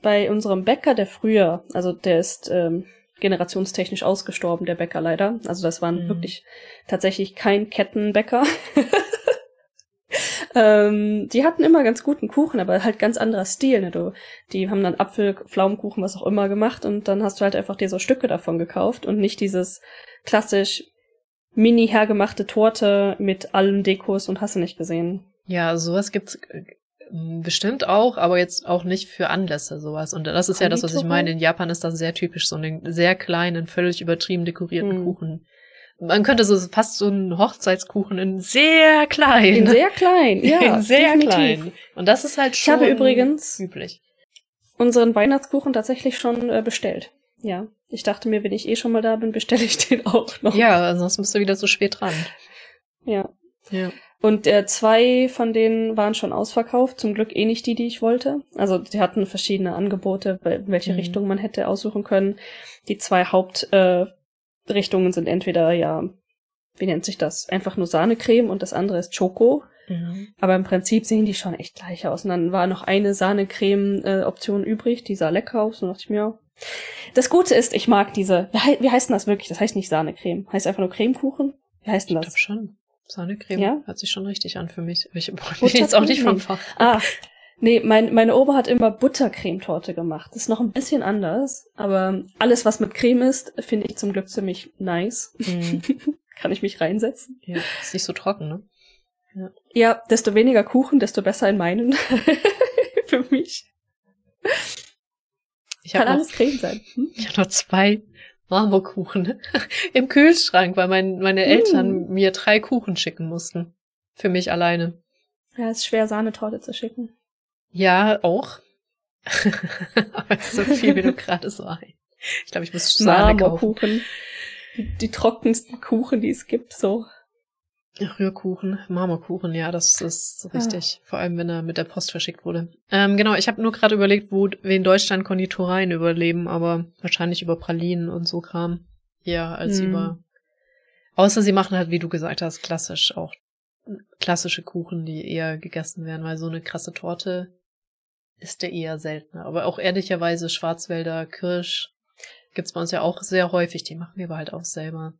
bei unserem Bäcker, der früher, also der ist ähm, generationstechnisch ausgestorben, der Bäcker leider. Also das waren Mhm. wirklich tatsächlich kein Kettenbäcker. ähm, die hatten immer ganz guten Kuchen, aber halt ganz anderer Stil. Ne? Du, die haben dann Apfel, Pflaumenkuchen, was auch immer gemacht und dann hast du halt einfach dir so Stücke davon gekauft und nicht dieses klassisch mini hergemachte Torte mit allen Dekos und hast du nicht gesehen. Ja, sowas gibt's äh, bestimmt auch, aber jetzt auch nicht für Anlässe sowas. Und das ist ja das, was ich meine. In Japan ist das sehr typisch, so einen sehr kleinen, völlig übertrieben dekorierten Hm. Kuchen. Man könnte so fast so einen Hochzeitskuchen in sehr klein. In sehr klein, ja. in sehr definitiv. klein. Und das ist halt Ich schon habe übrigens- üblich. unseren Weihnachtskuchen tatsächlich schon äh, bestellt. Ja. Ich dachte mir, wenn ich eh schon mal da bin, bestelle ich den auch noch. Ja, ansonsten bist du wieder zu spät dran. ja. Ja. Und äh, zwei von denen waren schon ausverkauft. Zum Glück eh nicht die, die ich wollte. Also die hatten verschiedene Angebote, welche Mhm. Richtung man hätte aussuchen können. Die zwei Hauptrichtungen äh, sind entweder, ja, wie nennt sich das? Einfach nur Sahnecreme und das andere ist Choco. Mhm. Aber im Prinzip sehen die schon echt gleich aus. Und dann war noch eine Sahnecreme-Option übrig, die sah lecker aus. Und dachte ich mir, ja. Das Gute ist, ich mag diese, wie, hei- wie heißt denn das wirklich? Das heißt nicht Sahnecreme. Heißt einfach nur Cremekuchen? Wie heißt Ich denn glaube das? schon. Sahnecreme Ja? hört sich schon richtig an für mich. Ich bin jetzt auch nicht vom. Fach. Ah, nee, mein, meine Oma hat immer Buttercremetorte gemacht. Das ist noch ein bisschen anders, aber alles, was mit Creme ist, finde ich zum Glück ziemlich nice. Mhm. Kann ich mich reinsetzen? Ja, ist nicht so trocken, ne? Ja, desto weniger Kuchen, desto besser in meinen. Für mich. Ich Kann habe noch, alles Creme sein. Hm? ich hab noch zwei Marmorkuchen im Kühlschrank, weil mein, meine Eltern mir drei Kuchen schicken mussten. Für mich alleine. Ja, ist schwer, Sahnetorte zu schicken. Ja, auch. Aber so viel, wie du gerade so ein. Ich glaube, ich muss Sahne kaufen. Die, die trockensten Kuchen, die es gibt, so. Rührkuchen, Marmorkuchen, ja, das ist richtig. Ah. Vor allem, wenn er mit der Post verschickt wurde. Ähm, genau, ich habe nur gerade überlegt, wo in Deutschland Konditoreien überleben, aber wahrscheinlich über Pralinen und so Kram. Ja, als hm. über. Außer sie machen halt, wie du gesagt hast, klassisch auch klassische Kuchen, die eher gegessen werden, weil so eine krasse Torte ist der eher seltener. Aber auch ehrlicherweise Schwarzwälder Kirsch gibt's bei uns ja auch sehr häufig. Die machen wir aber halt auch selber.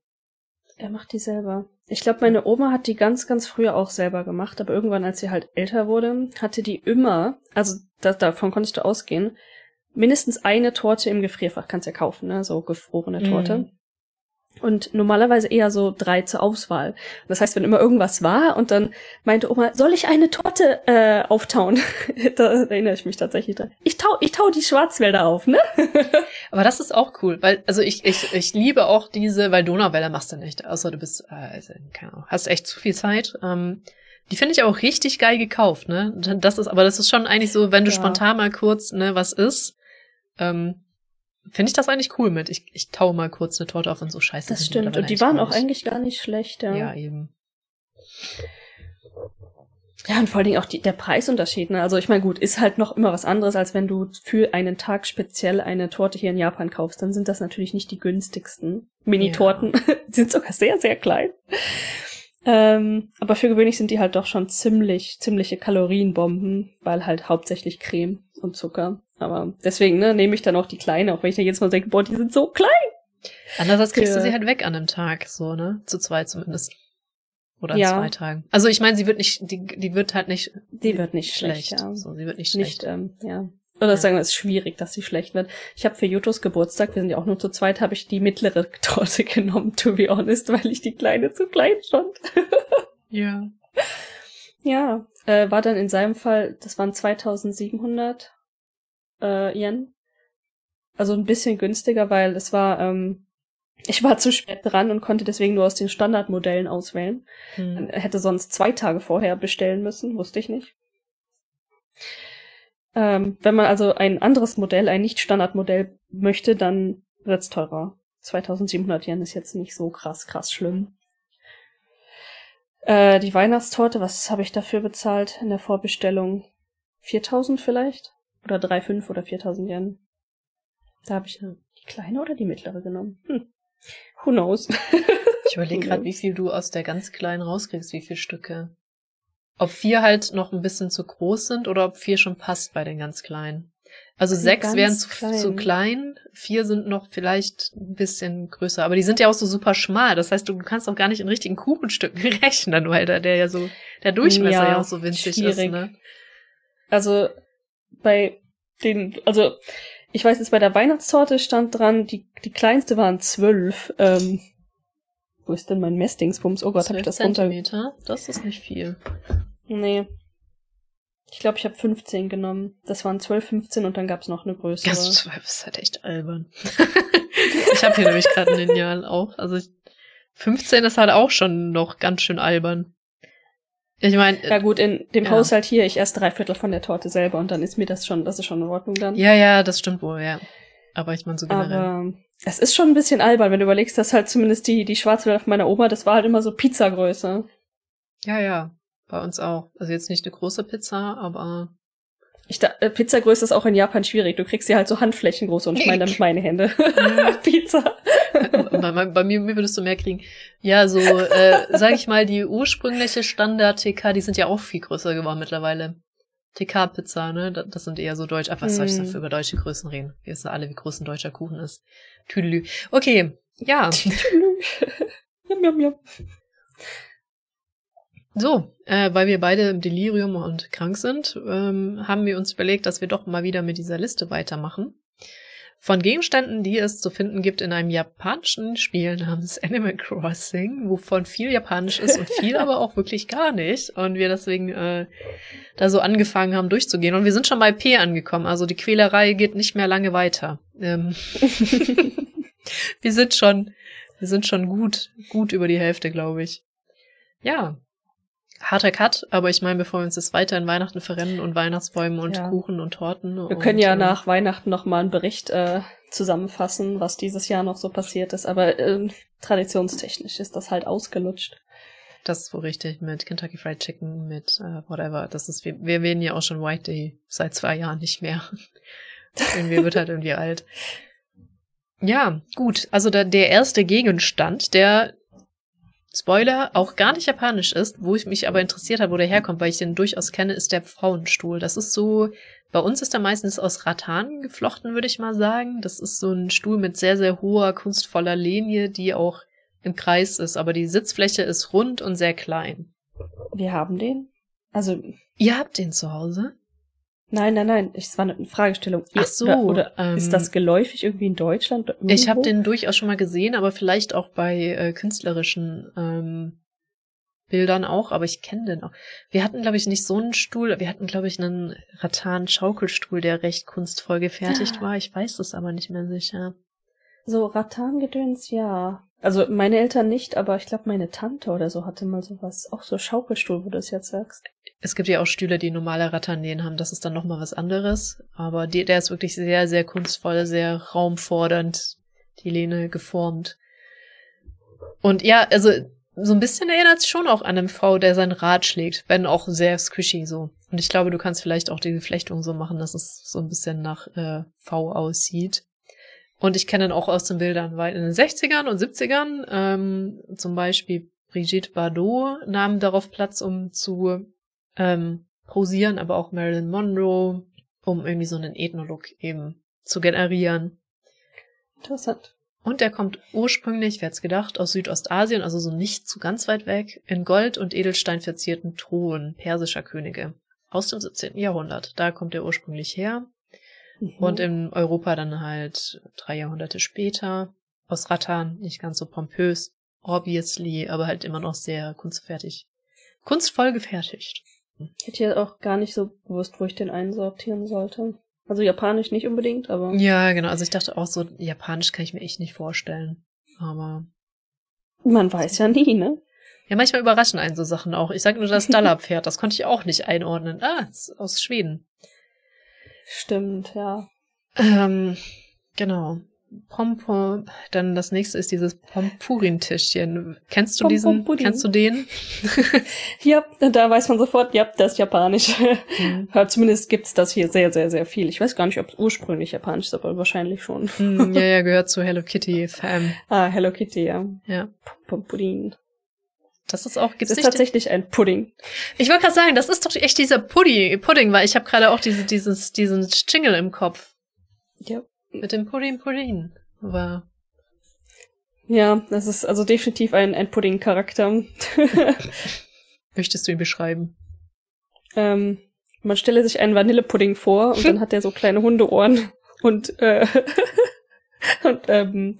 Er macht die selber. Ich glaube, meine Oma hat die ganz, ganz früher auch selber gemacht, aber irgendwann, als sie halt älter wurde, hatte die immer, also da, davon konntest du ausgehen, mindestens eine Torte im Gefrierfach kannst du ja kaufen, ne? So gefrorene Torte. Mm und normalerweise eher so drei zur Auswahl. Das heißt, wenn immer irgendwas war und dann meinte Oma, soll ich eine Torte äh, auftauen? da erinnere ich mich tatsächlich dran. Ich tau, ich tau die Schwarzwälder auf, ne? Aber das ist auch cool, weil also ich ich ich liebe auch diese, weil Donauwälder machst du nicht, außer du bist, äh, also, keine Ahnung, hast echt zu viel Zeit. Ähm, die finde ich auch richtig geil gekauft, ne? Das ist, aber das ist schon eigentlich so, wenn du ja. spontan mal kurz ne was ist. Ähm, finde ich das eigentlich cool mit. Ich, ich taue mal kurz eine Torte auf und so scheiße. Das stimmt. Und die waren auch eigentlich gar nicht schlecht, ja. Ja, eben. Ja, und vor allen Dingen auch die, der Preisunterschied. Ne? Also ich meine, gut, ist halt noch immer was anderes, als wenn du für einen Tag speziell eine Torte hier in Japan kaufst. Dann sind das natürlich nicht die günstigsten. Mini-Torten ja. sind sogar sehr, sehr klein. Ähm, aber für gewöhnlich sind die halt doch schon ziemlich, ziemliche Kalorienbomben, weil halt hauptsächlich Creme und Zucker. Aber deswegen, ne, nehme ich dann auch die kleine, auch wenn ich dann jetzt mal denke, boah, die sind so klein. Andererseits kriegst du sie halt weg an einem Tag, so, ne? Zu zwei zumindest. Oder an ja. zwei Tagen. Also ich meine, sie wird nicht, die, die wird halt nicht. Die wird nicht schlecht. schlecht ja. So, sie wird nicht schlecht. Nicht, ähm, ja. Oder ja. sagen wir, es ist schwierig, dass sie schlecht wird. Ich habe für Jutos Geburtstag, wir sind ja auch nur zu zweit, habe ich die mittlere Torte genommen, to be honest, weil ich die kleine zu klein fand. ja. Ja, äh, war dann in seinem Fall, das waren 2700 äh, Yen. Also ein bisschen günstiger, weil es war, ähm, ich war zu spät dran und konnte deswegen nur aus den Standardmodellen auswählen. Hm. Hätte sonst zwei Tage vorher bestellen müssen, wusste ich nicht. Ähm, wenn man also ein anderes Modell, ein Nicht-Standardmodell möchte, dann wird's teurer. 2700 Yen ist jetzt nicht so krass, krass schlimm. Äh, die Weihnachtstorte, was habe ich dafür bezahlt in der Vorbestellung? 4000 vielleicht? Oder 3,5 oder 4000 Yen. Da habe ich die kleine oder die mittlere genommen. Hm. Who knows? ich überlege gerade, wie viel du aus der ganz kleinen rauskriegst, wie viele Stücke. Ob vier halt noch ein bisschen zu groß sind oder ob vier schon passt bei den ganz kleinen. Also die sechs wären zu klein. zu klein, vier sind noch vielleicht ein bisschen größer, aber die sind ja auch so super schmal. Das heißt, du kannst auch gar nicht in richtigen Kuchenstücken rechnen, weil da der ja so, der Durchmesser ja, ja auch so winzig schwierig. ist, ne? Also bei den, also ich weiß jetzt bei der Weihnachtstorte stand dran, die, die kleinste waren zwölf. Ähm, wo ist denn mein Messdingsbums? Oh Gott, hab ich das runter... Das ist nicht viel. Nee. Ich glaube, ich habe 15 genommen. Das waren 12, 15 und dann gab's noch eine größere. Ja, 12 ist halt echt albern. ich habe hier nämlich gerade ein Lineal auch. Also ich, 15 ist halt auch schon noch ganz schön albern. Ich meine. Ja gut, in dem ja. Haushalt hier, ich esse drei Viertel von der Torte selber und dann ist mir das schon, das ist schon in Ordnung dann. Ja, ja, das stimmt wohl, ja. Aber ich meine so generell. Aber es ist schon ein bisschen albern, wenn du überlegst, dass halt zumindest die, die Schwarzwälder von meiner Oma, das war halt immer so Pizzagröße. Ja, ja. Bei uns auch. Also jetzt nicht eine große Pizza, aber. Ich da, äh, Pizzagröße ist auch in Japan schwierig. Du kriegst sie halt so Handflächen groß und ich meine damit meine Hände. Pizza. bei, bei, mir, mir würdest du mehr kriegen. Ja, so, äh, sag ich mal, die ursprüngliche Standard-TK, die sind ja auch viel größer geworden mittlerweile. TK-Pizza, ne? Das sind eher so deutsch. Ach, was soll ich denn hm. für über deutsche Größen reden? Wir wissen alle, wie groß ein deutscher Kuchen ist. Tüdelü. Okay, ja. Tüdelü. jam, jam, jam. So, äh, weil wir beide im Delirium und krank sind, ähm, haben wir uns überlegt, dass wir doch mal wieder mit dieser Liste weitermachen. Von Gegenständen, die es zu finden gibt in einem japanischen Spiel namens Animal Crossing, wovon viel japanisch ist und viel aber auch wirklich gar nicht. Und wir deswegen äh, da so angefangen haben durchzugehen. Und wir sind schon bei P angekommen, also die Quälerei geht nicht mehr lange weiter. Ähm wir sind schon, wir sind schon gut, gut über die Hälfte, glaube ich. Ja, harter Cut, aber ich meine, bevor wir uns jetzt weiter in Weihnachten verrennen und Weihnachtsbäume und Ja. Kuchen und Torten. Wir und, können ja äh, nach Weihnachten noch mal einen Bericht äh, zusammenfassen, was dieses Jahr noch so passiert ist. Aber ähm, traditionstechnisch ist das halt ausgelutscht. Das ist wohl richtig mit Kentucky Fried Chicken, mit äh, whatever. Das ist, wir, wir erwähnen ja auch schon White Day seit zwei Jahren nicht mehr. irgendwie wird halt irgendwie alt. Ja, gut. Also da, der erste Gegenstand, der Spoiler auch gar nicht japanisch ist, wo ich mich aber interessiert habe, wo der herkommt, weil ich den durchaus kenne, ist der Frauenstuhl. Das ist so, bei uns ist er meistens aus Rattan geflochten, würde ich mal sagen. Das ist so ein Stuhl mit sehr, sehr hoher, kunstvoller Linie, die auch im Kreis ist, aber die Sitzfläche ist rund und sehr klein. Wir haben den. Also, Ihr habt den zu Hause? Nein, nein, nein. Es war eine Fragestellung. Ach so, Oder, oder ähm, ist das geläufig irgendwie in Deutschland? Ich habe irgendwo? den durchaus schon mal gesehen, aber vielleicht auch bei äh, künstlerischen ähm, Bildern auch, aber ich kenne den auch. Wir hatten, glaube ich, nicht so einen Stuhl, wir hatten, glaube ich, einen Rattan-Schaukelstuhl, der recht kunstvoll gefertigt Ah. war. Ich weiß es aber nicht mehr sicher. So Rattangedöns, ja. Also meine Eltern nicht, aber ich glaube meine Tante oder so hatte mal sowas. Auch so Schaukelstuhl, wo du es jetzt sagst. Es gibt ja auch Stühle, die normale Ratternähen haben, das ist dann nochmal was anderes. Aber die, der ist wirklich sehr, sehr kunstvoll, sehr raumfordernd, die Lehne geformt. Und ja, also so ein bisschen erinnert es schon auch an einen V, der sein Rad schlägt, wenn auch sehr squishy so. Und ich glaube, du kannst vielleicht auch die Geflechtung so machen, dass es so ein bisschen nach äh, V aussieht. Und ich kenne ihn auch aus den Bildern, weil in den 60ern und 70ern ähm, zum Beispiel Brigitte Bardot nahm darauf Platz, um zu ähm, posieren, aber auch Marilyn Monroe, um irgendwie so einen Ethnolook eben zu generieren. Interessant. Und der kommt ursprünglich, wer hätte gedacht, aus Südostasien, also so nicht zu ganz weit weg, in Gold und Edelstein verzierten Thron persischer Könige aus dem 17. Jahrhundert. Da kommt er ursprünglich her. Mhm. Und in Europa dann halt drei Jahrhunderte später. Aus Rattan, nicht ganz so pompös, obviously, aber halt immer noch sehr kunstfertig. Kunstvoll gefertigt. ich hätte ja auch gar nicht so gewusst, wo ich den einsortieren sollte. Also japanisch nicht unbedingt, aber Ja, genau. Also ich dachte auch so, Japanisch kann ich mir echt nicht vorstellen. Aber man weiß ja nie, ne? ja, manchmal überraschen einen so Sachen auch. Ich sag nur das Dallerpferd, das konnte ich auch nicht einordnen. Ah, ist aus Schweden. Stimmt, ja. Ähm, genau. Pompom, dann das nächste ist dieses Pompurin-Tischchen. Kennst du diesen? Kennst du den? Ja, da weiß man sofort, ja, das ist japanisch. Mhm. Ja, zumindest gibt's das hier sehr, sehr, sehr viel. Ich weiß gar nicht, ob es ursprünglich japanisch ist, aber wahrscheinlich schon. Hm, ja, ja, gehört zu Hello Kitty Fam. Ah, Hello Kitty, ja. Ja. Pudding. Das ist auch, Es gibt's ist nicht tatsächlich ein Pudding. Ich wollte gerade sagen, das ist doch echt dieser Pudding, Pudding, weil ich habe gerade auch diese, dieses, diesen Jingle im Kopf. Ja. Mit dem Pudding, Pudding. Aber Ja, das ist also definitiv ein, ein Pudding-Charakter. möchtest du ihn beschreiben? ähm, man stelle sich einen Vanillepudding vor und dann hat er so kleine Hundeohren und, äh, und ähm,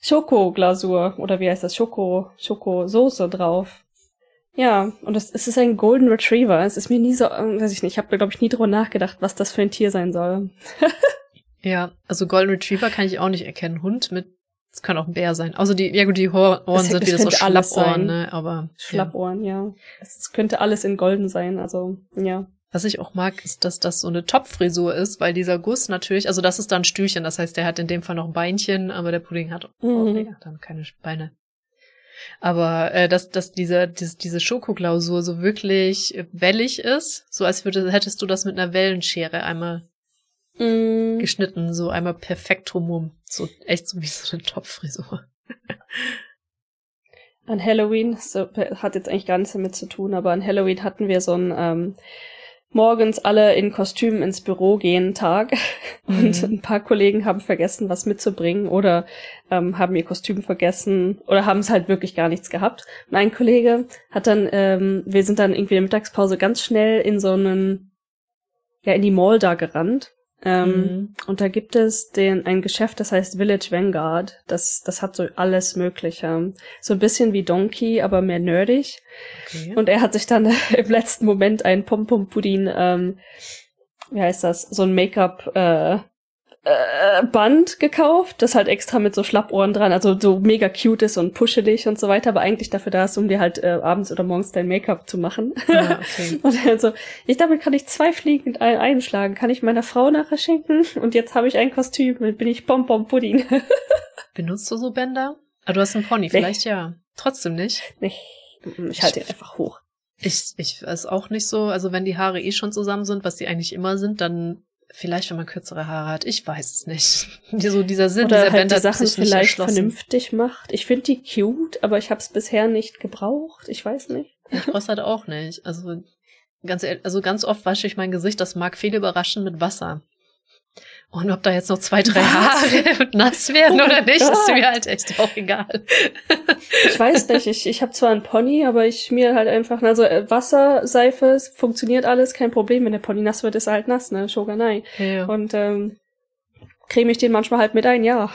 Schokoglasur oder wie heißt das? Schoko, Schokosoße drauf. Ja, und es, es ist ein Golden Retriever. Es ist mir nie so, äh, weiß ich nicht, ich habe glaube ich nie drüber nachgedacht, was das für ein Tier sein soll. Ja, also Golden Retriever kann ich auch nicht erkennen. Hund mit, es kann auch ein Bär sein. Also die, ja gut, die Ohren Es- sind wieder so Schlappohren, ne, aber. Ja. Schlappohren, ja. Es könnte alles in Golden sein, also ja. Was ich auch mag, ist, dass das so eine Topfrisur ist, weil dieser Guss natürlich, also das ist dann ein Stühlchen, das heißt, der hat in dem Fall noch Beinchen, aber der Pudding hat Mhm. hat dann keine Beine. Aber äh, dass, dass diese, diese, diese Schokoglausur so wirklich wellig ist, so als würde, hättest du das mit einer Wellenschere einmal Mm. geschnitten, so einmal perfekt drumrum. So echt so wie so eine Topfrisur. An Halloween, so, hat jetzt eigentlich gar nichts damit zu tun, aber an Halloween hatten wir so ein ähm, morgens alle in Kostümen ins Büro gehen Tag und Mhm. ein paar Kollegen haben vergessen, was mitzubringen oder ähm, haben ihr Kostüm vergessen oder haben es halt wirklich gar nichts gehabt. Und ein Kollege hat dann, ähm, wir sind dann irgendwie in der Mittagspause ganz schnell in so einen, ja, in die Mall da gerannt. Ähm, Mhm. und da gibt es den, ein Geschäft, das heißt Village Vanguard. Das, das hat so alles Mögliche. So ein bisschen wie Donkey, aber mehr nerdig. Okay. Und er hat sich dann im letzten Moment einen Pom-Pom-Pudding, ähm, wie heißt das, so ein Make-up, äh, äh, Band gekauft, das halt extra mit so Schlappohren dran, also so mega cute ist und puschelig und so weiter, aber eigentlich dafür da ist, um dir halt äh, abends oder morgens dein Make-up zu machen. Ja, okay. und also, ich damit kann ich zwei Fliegen mit ein einschlagen, kann ich meiner Frau nachher schenken und jetzt habe ich ein Kostüm, dann bin ich Bonbon Pudding. Benutzt du so Bänder? Ah, du hast einen Pony, vielleicht nee. ja. Trotzdem nicht. Nee. Ich halte ihn einfach hoch. Ich, ich weiß auch nicht so, also wenn die Haare eh schon zusammen sind, was die eigentlich immer sind, dann Vielleicht, wenn man kürzere Haare hat. Ich weiß es nicht. so dieser Sinn Oder dieser halt die Sachen vielleicht vernünftig macht. Ich finde die cute, aber ich habe es bisher nicht gebraucht. Ich weiß nicht. Ich brauch's halt auch nicht. Also ganz, also ganz oft wasche ich mein Gesicht. Das mag viel überraschen mit Wasser. Und ob da jetzt noch zwei, drei Was? Haare nass werden oh oder nicht, Gott. ist mir halt echt auch egal. Ich weiß nicht, ich, ich habe zwar einen Pony, aber ich mir halt einfach, also äh, Wasser, Seife, funktioniert alles, kein Problem. Wenn der Pony nass wird, ist er halt nass, ne? Shoganai. Ja. Und ähm, creme ich den manchmal halt mit ein, ja.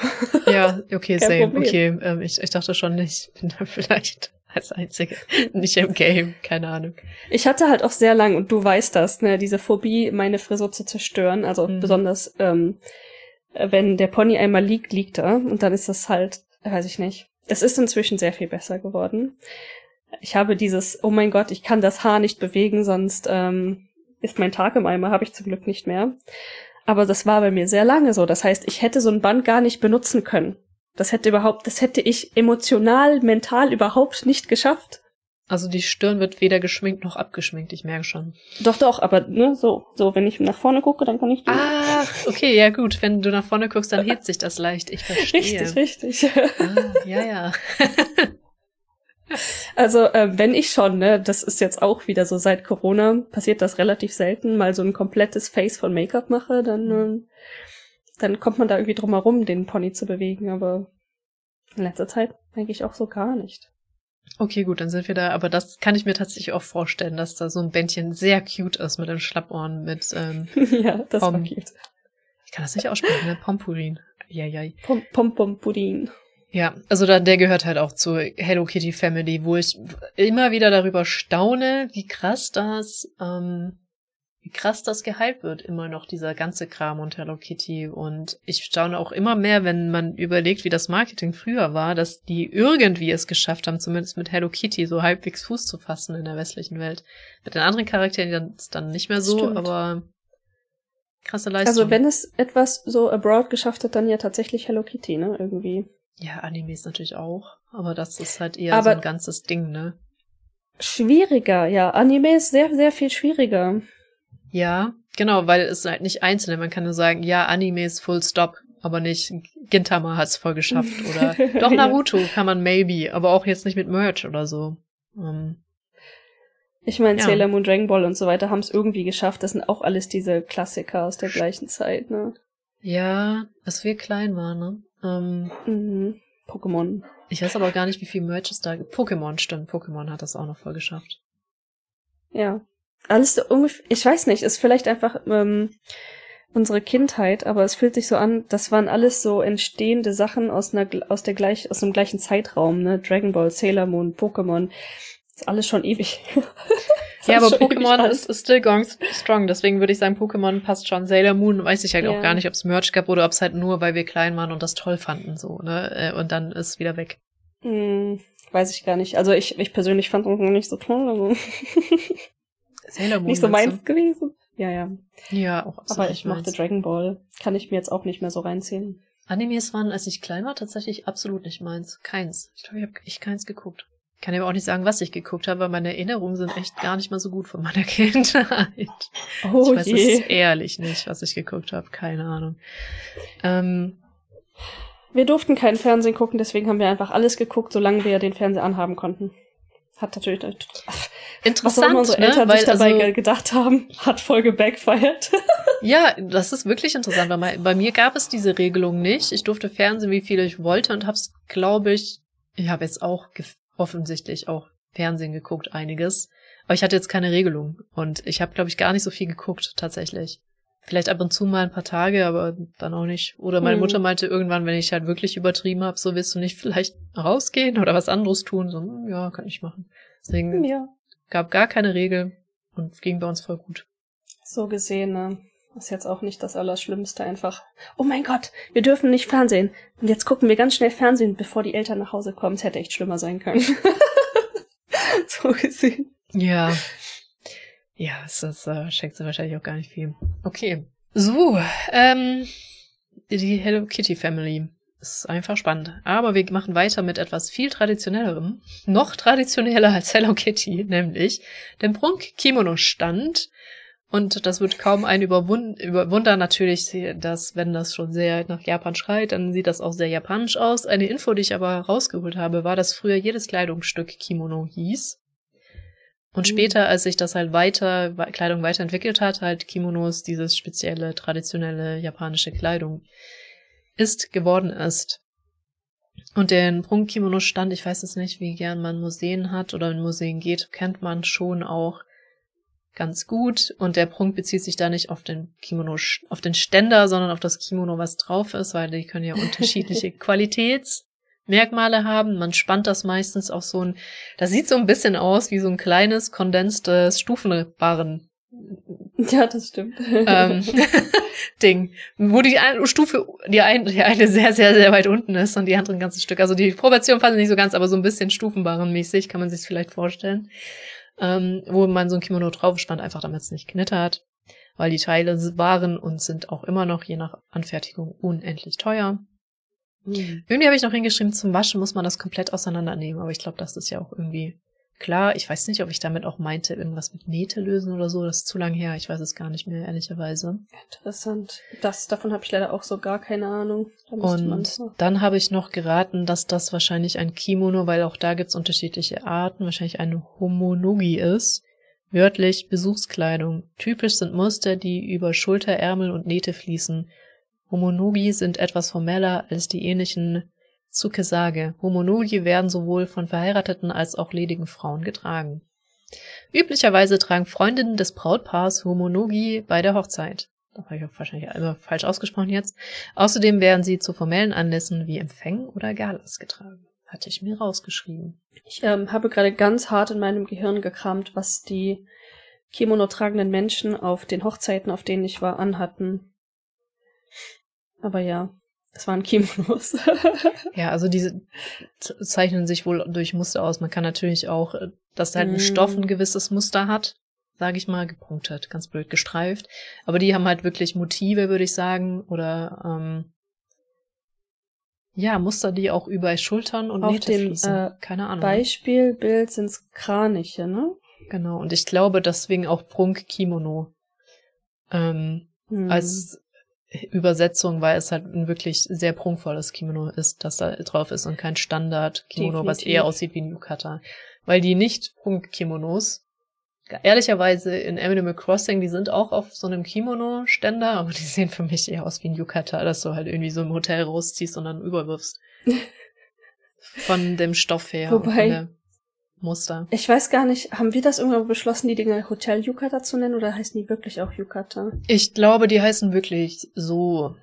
Ja, okay, same. Problem. Okay, ähm, ich, ich dachte schon nicht, bin da vielleicht als einzige. Nicht im Game, keine Ahnung. Ich hatte halt auch sehr lang, und du weißt das, ne, diese Phobie, meine Frisur zu zerstören. Also mhm. besonders, ähm, wenn der Pony einmal liegt, liegt er. Und dann ist das halt, weiß ich nicht. Es ist inzwischen sehr viel besser geworden. Ich habe dieses, oh mein Gott, ich kann das Haar nicht bewegen, sonst ähm, ist mein Tag im Eimer, habe ich zum Glück nicht mehr. Aber das war bei mir sehr lange so. Das heißt, ich hätte so ein Band gar nicht benutzen können. Das hätte überhaupt, das hätte ich emotional, mental überhaupt nicht geschafft. Also die Stirn wird weder geschminkt noch abgeschminkt, ich merke schon. Doch, doch, aber ne, so, so, wenn ich nach vorne gucke, dann kann ich. Ah, okay, ja gut, wenn du nach vorne guckst, dann hebt sich das leicht. Ich verstehe. Richtig, richtig. Ah, ja, ja. also äh, wenn ich schon, ne, das ist jetzt auch wieder so seit Corona passiert das relativ selten, mal so ein komplettes Face von Make-up mache, dann äh, dann kommt man da irgendwie drum herum, den Pony zu bewegen, aber in letzter Zeit eigentlich auch so gar nicht. Okay, gut, dann sind wir da, aber das kann ich mir tatsächlich auch vorstellen, dass da so ein Bändchen sehr cute ist mit den Schlappohren, mit ähm, Ja, das Pom war cute. Ich kann das nicht aussprechen, ne? Pompurin. Ja, ja. Pom Pom Pompurin. Ja, also da, der gehört halt auch zur Hello Kitty Family, wo ich immer wieder darüber staune, wie krass das ähm, wie krass das gehypt wird, immer noch dieser ganze Kram und Hello Kitty. Und ich staune auch immer mehr, wenn man überlegt, wie das Marketing früher war, dass die irgendwie es geschafft haben, zumindest mit Hello Kitty so halbwegs Fuß zu fassen in der westlichen Welt. Mit den anderen Charakteren ist dann nicht mehr so, Stimmt. aber krasse Leistung. Also wenn es etwas so abroad geschafft hat, dann ja tatsächlich Hello Kitty, ne, irgendwie. Ja, Animes natürlich auch, aber das ist halt eher aber so ein ganzes Ding, ne? Schwieriger, ja. Anime ist sehr, sehr viel schwieriger. Ja, genau, weil es halt nicht einzelne. Man kann nur sagen, ja, Animes full stop, aber nicht Gintama hat's voll geschafft oder doch Naruto ja. kann man maybe, aber auch jetzt nicht mit Merch oder so. Um, ähm, ich meine, ja. Sailor Moon, Dragon Ball und so weiter haben es irgendwie geschafft. Das sind auch alles diese Klassiker aus der gleichen Zeit, ne? Ja, als wir klein waren, ne? Ähm, mhm. Pokémon. Ich weiß aber gar nicht, wie viel Merch es da gibt. Pokémon, stimmt. Pokémon hat das auch noch voll geschafft. Ja, alles so ungefähr, ich weiß nicht, ist vielleicht einfach ähm, unsere Kindheit, aber es fühlt sich so an, das waren alles so entstehende Sachen aus einer aus der gleich aus dem gleichen Zeitraum, ne? Dragon Ball, Sailor Moon, Pokémon, ist alles schon ewig. ja, aber Pokémon ist, ist still going strong, deswegen würde ich sagen, Pokémon passt schon. Sailor Moon weiß ich halt ja. auch gar nicht, ob es Merch gab oder ob es halt nur, weil wir klein waren und das toll fanden, so, ne? Äh, und dann ist wieder weg. Hm, weiß ich gar nicht. Also ich, ich persönlich fand es nicht so toll. Also. Sailor Moon. Nicht so meins du? gewesen. Ja, ja. Ja, auch absolut. Aber ich mochte Dragon Ball. Kann ich mir jetzt auch nicht mehr so reinziehen. Animes waren, als ich klein war, tatsächlich absolut nicht meins. Keins. Ich glaube, ich habe echt keins geguckt. Kann aber auch nicht sagen, was ich geguckt habe, weil meine Erinnerungen sind echt gar nicht mal so gut von meiner Kindheit. Oh ich weiß je. es ehrlich nicht, was ich geguckt habe. Keine Ahnung. Ähm, wir durften keinen Fernsehen gucken, deswegen haben wir einfach alles geguckt, solange wir den Fernseher anhaben konnten hat natürlich interessant, was unsere ne? Eltern Weil, sich dabei also, gedacht haben, hat voll gebackfired. ja, das ist wirklich interessant, weil bei mir gab es diese Regelung nicht. Ich durfte Fernsehen, wie viel ich wollte und hab's, glaube ich, ich habe jetzt auch offensichtlich auch Fernsehen geguckt, einiges. Aber ich hatte jetzt keine Regelung und ich habe, glaube ich, gar nicht so viel geguckt tatsächlich. Vielleicht ab und zu mal ein paar Tage, aber dann auch nicht. Oder meine hm. Mutter meinte irgendwann, wenn ich halt wirklich übertrieben habe, so willst du nicht vielleicht rausgehen oder was anderes tun? So, hm, ja, kann ich machen. Deswegen ja. Gab gar keine Regel und ging bei uns voll gut. So gesehen, ne? ist jetzt auch nicht das Allerschlimmste einfach. Oh mein Gott, wir dürfen nicht Fernsehen. Und jetzt gucken wir ganz schnell Fernsehen, bevor die Eltern nach Hause kommen. Es hätte echt schlimmer sein können. so gesehen. Ja. Ja, es ist, äh, schenkt sie wahrscheinlich auch gar nicht viel. Okay. So, ähm, die Hello Kitty Family. Ist einfach spannend. Aber wir machen weiter mit etwas viel traditionellerem. Noch traditioneller als Hello Kitty, nämlich dem Prunk-Kimono-Stand. Und das wird kaum ein Überwund Überwunder natürlich, dass wenn das schon sehr nach Japan schreit, dann sieht das auch sehr japanisch aus. Eine Info, die ich aber rausgeholt habe, war, dass früher jedes Kleidungsstück Kimono hieß. Und mhm. später, als sich das halt weiter, Kleidung weiterentwickelt hat, halt Kimonos, dieses spezielle, traditionelle japanische Kleidung ist, geworden ist. Und den Prunkkimono-Stand, ich weiß es nicht, wie gern man Museen hat oder in Museen geht, kennt man schon auch ganz gut. Und der Prunk bezieht sich da nicht auf den Kimono, auf den Ständer, sondern auf das Kimono, was drauf ist, weil die können ja unterschiedliche Qualitätsmerkmale haben. Man spannt das meistens auf so ein, das sieht so ein bisschen aus wie so ein kleines, kondenstes Stufenbarren Ja, das stimmt. Ähm, Ding. Wo die eine Stufe, die eine, die eine sehr, sehr, sehr weit unten ist und die andere ein ganzes Stück. Also die Proportion passen nicht so ganz, aber so ein bisschen stufenbarrenmäßig kann man sich vielleicht vorstellen. Ähm, wo man so ein Kimono drauf spannt, einfach damit es nicht knittert. Weil die Teile waren und sind auch immer noch, je nach Anfertigung, unendlich teuer. Mhm. Irgendwie habe ich noch hingeschrieben, zum Waschen muss man das komplett auseinandernehmen, aber ich glaube, das ist ja auch irgendwie Klar, ich weiß nicht, ob ich damit auch meinte, irgendwas mit Nähte lösen oder so. Das ist zu lang her. Ich weiß es gar nicht mehr, ehrlicherweise. Interessant. Das, davon habe ich leider auch so gar keine Ahnung. Da Und dann habe ich noch geraten, dass das wahrscheinlich ein Kimono, weil auch da gibt's unterschiedliche Arten, wahrscheinlich eine Homonogi ist. Wörtlich Besuchskleidung. Typisch sind Muster, die über Schulter, Ärmel und Nähte fließen. Homonogi sind etwas formeller als die ähnlichen Tsukesage. Homonogi werden sowohl von verheirateten als auch ledigen Frauen getragen. Üblicherweise tragen Freundinnen des Brautpaars Homonogi bei der Hochzeit. Das habe ich auch wahrscheinlich einmal falsch ausgesprochen jetzt. Außerdem werden sie zu formellen Anlässen wie Empfängen oder Galas getragen. Hatte ich mir rausgeschrieben. Ich ähm, habe gerade ganz hart in meinem Gehirn gekramt, was die Kimono tragenden Menschen auf den Hochzeiten, auf denen ich war, anhatten. Aber ja, das waren Kimonos. ja, also diese zeichnen sich wohl durch Muster aus. Man kann natürlich auch, äh, dass halt ein Stoff ein mm. gewisses Muster hat, sage ich mal, gepunktet, ganz blöd gestreift. Aber die haben halt wirklich Motive, würde ich sagen, oder ähm, ja, Muster, die auch über Schultern und Auf Nähte dem, fließen. Äh, Keine Ahnung. Beispielbild sind's Kraniche, ne? Genau, und ich glaube deswegen auch Prunk-Kimono. Ähm, hm. Als Übersetzung, weil es halt ein wirklich sehr prunkvolles Kimono ist, das da drauf ist und kein Standard-Kimono, was eher aussieht wie ein Yukata. Weil die nicht Prunk-Kimonos, ehrlicherweise in Animal Crossing, die sind auch auf so einem Kimono-Ständer, aber die sehen für mich eher aus wie ein Yukata, dass du halt irgendwie so im Hotel rausziehst und dann überwirfst. von dem Stoff her. Wobei, Muster. Ich weiß gar nicht, haben wir das irgendwann beschlossen, die Dinge Hotel Yukata zu nennen oder heißen die wirklich auch Yukata? Ich glaube, die heißen wirklich so.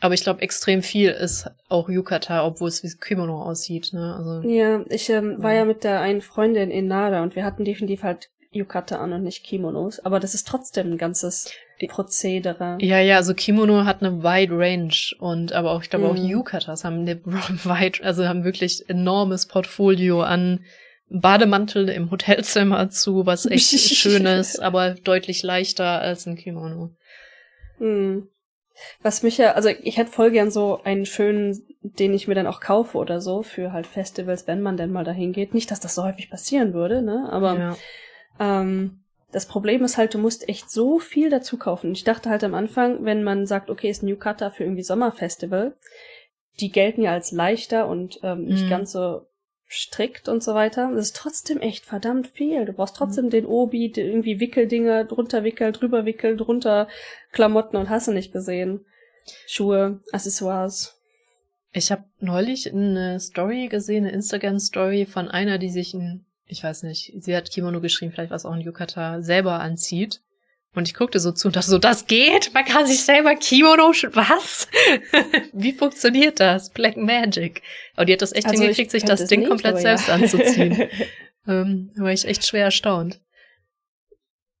Aber ich glaube, extrem viel ist auch Yukata, obwohl es wie Kimono aussieht. Ne? Also, ja, ich ähm, war ja mit der einen Freundin in Nara und wir hatten definitiv halt Yukata an und nicht Kimonos. Aber das ist trotzdem ein ganzes Prozedere. Ja, ja, also Kimono hat eine wide Range und aber auch, ich glaube, mm. auch mhm. Yukatas haben eine wide, also haben wirklich enormes Portfolio an Bademantel im Hotelzimmer zu, was echt schön ist, aber deutlich leichter als ein Kimono. Hm. Was mich ja, also ich hätte voll gern so einen schönen, den ich mir dann auch kaufe oder so, für halt Festivals, wenn man denn mal dahin geht. Nicht, dass das so häufig passieren würde, ne? Aber ja. ähm, das Problem ist halt, du musst echt so viel dazu kaufen. Ich dachte halt am Anfang, wenn man sagt, okay, ist ein New Cutter für irgendwie Sommerfestival, die gelten ja als leichter und ähm, nicht mhm. ganz so strickt und so weiter. Das ist trotzdem echt verdammt viel. Du brauchst trotzdem mhm. den Obi, irgendwie Wickeldinger, drunter Wickel, drüber Wickel, drunter Klamotten und hast du nicht gesehen. Schuhe, Accessoires. Ich habe neulich eine Story gesehen, eine Instagram-Story von einer, die sich ein, ich weiß nicht, sie hat Kimono geschrieben, vielleicht was auch ein Yukata, selber anzieht und ich guckte so zu und dachte so, das geht? Man kann sich selber Kimono, was? Wie funktioniert das? Black Magic. Aber die hat das echt also hingekriegt, sich das Ding nicht, komplett selbst ja. anzuziehen. ähm, war ich echt schwer erstaunt.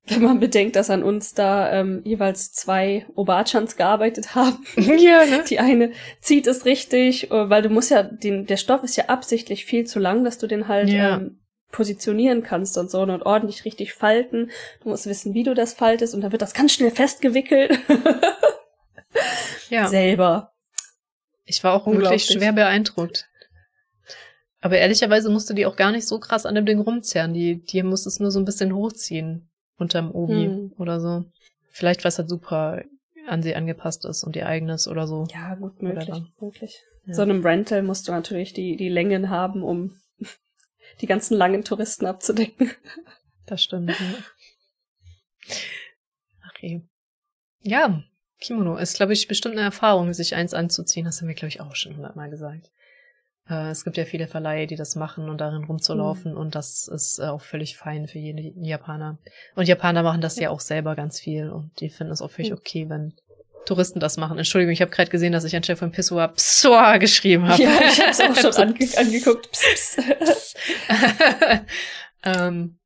wenn man bedenkt, dass an uns da ähm, jeweils zwei Obachans gearbeitet haben. Ja, ne? Die eine zieht es richtig, äh, weil du musst ja, den, der Stoff ist ja absichtlich viel zu lang, dass du den halt Ja. ähm, positionieren kannst und so und ordentlich richtig falten. Du musst wissen, wie du das faltest und dann wird das ganz schnell festgewickelt. Ja. Selber. Ich war auch wirklich Unglaublich. schwer beeindruckt. Aber ehrlicherweise musste die auch gar nicht so krass an dem Ding rumzerren. Die, die musste es nur so ein bisschen hochziehen unterm Obi Hm. oder so. Vielleicht, weil es halt super an sie angepasst ist und ihr eigenes oder so. Ja, gut, möglich, möglich. Ja. So einem Rental musst du natürlich die, die Längen haben, um die ganzen langen Touristen abzudecken. Das stimmt. Ja. Okay. Ja, Kimono ist, glaube ich, bestimmt eine Erfahrung, sich eins anzuziehen. Das haben wir, glaube ich, auch schon hundertmal gesagt. Äh, es gibt ja viele Verleihe, die das machen und darin rumzulaufen und das ist äh, auch völlig fein für jeden Japaner. Und Japaner machen das ja auch selber ganz viel und die finden es auch völlig Mhm. okay, wenn Touristen das machen. Entschuldigung, ich habe gerade gesehen, dass ich anstelle von Pissoir Psoa geschrieben habe. Ja, ich hab's auch schon So, ange angeguckt. Psst, psst. ähm,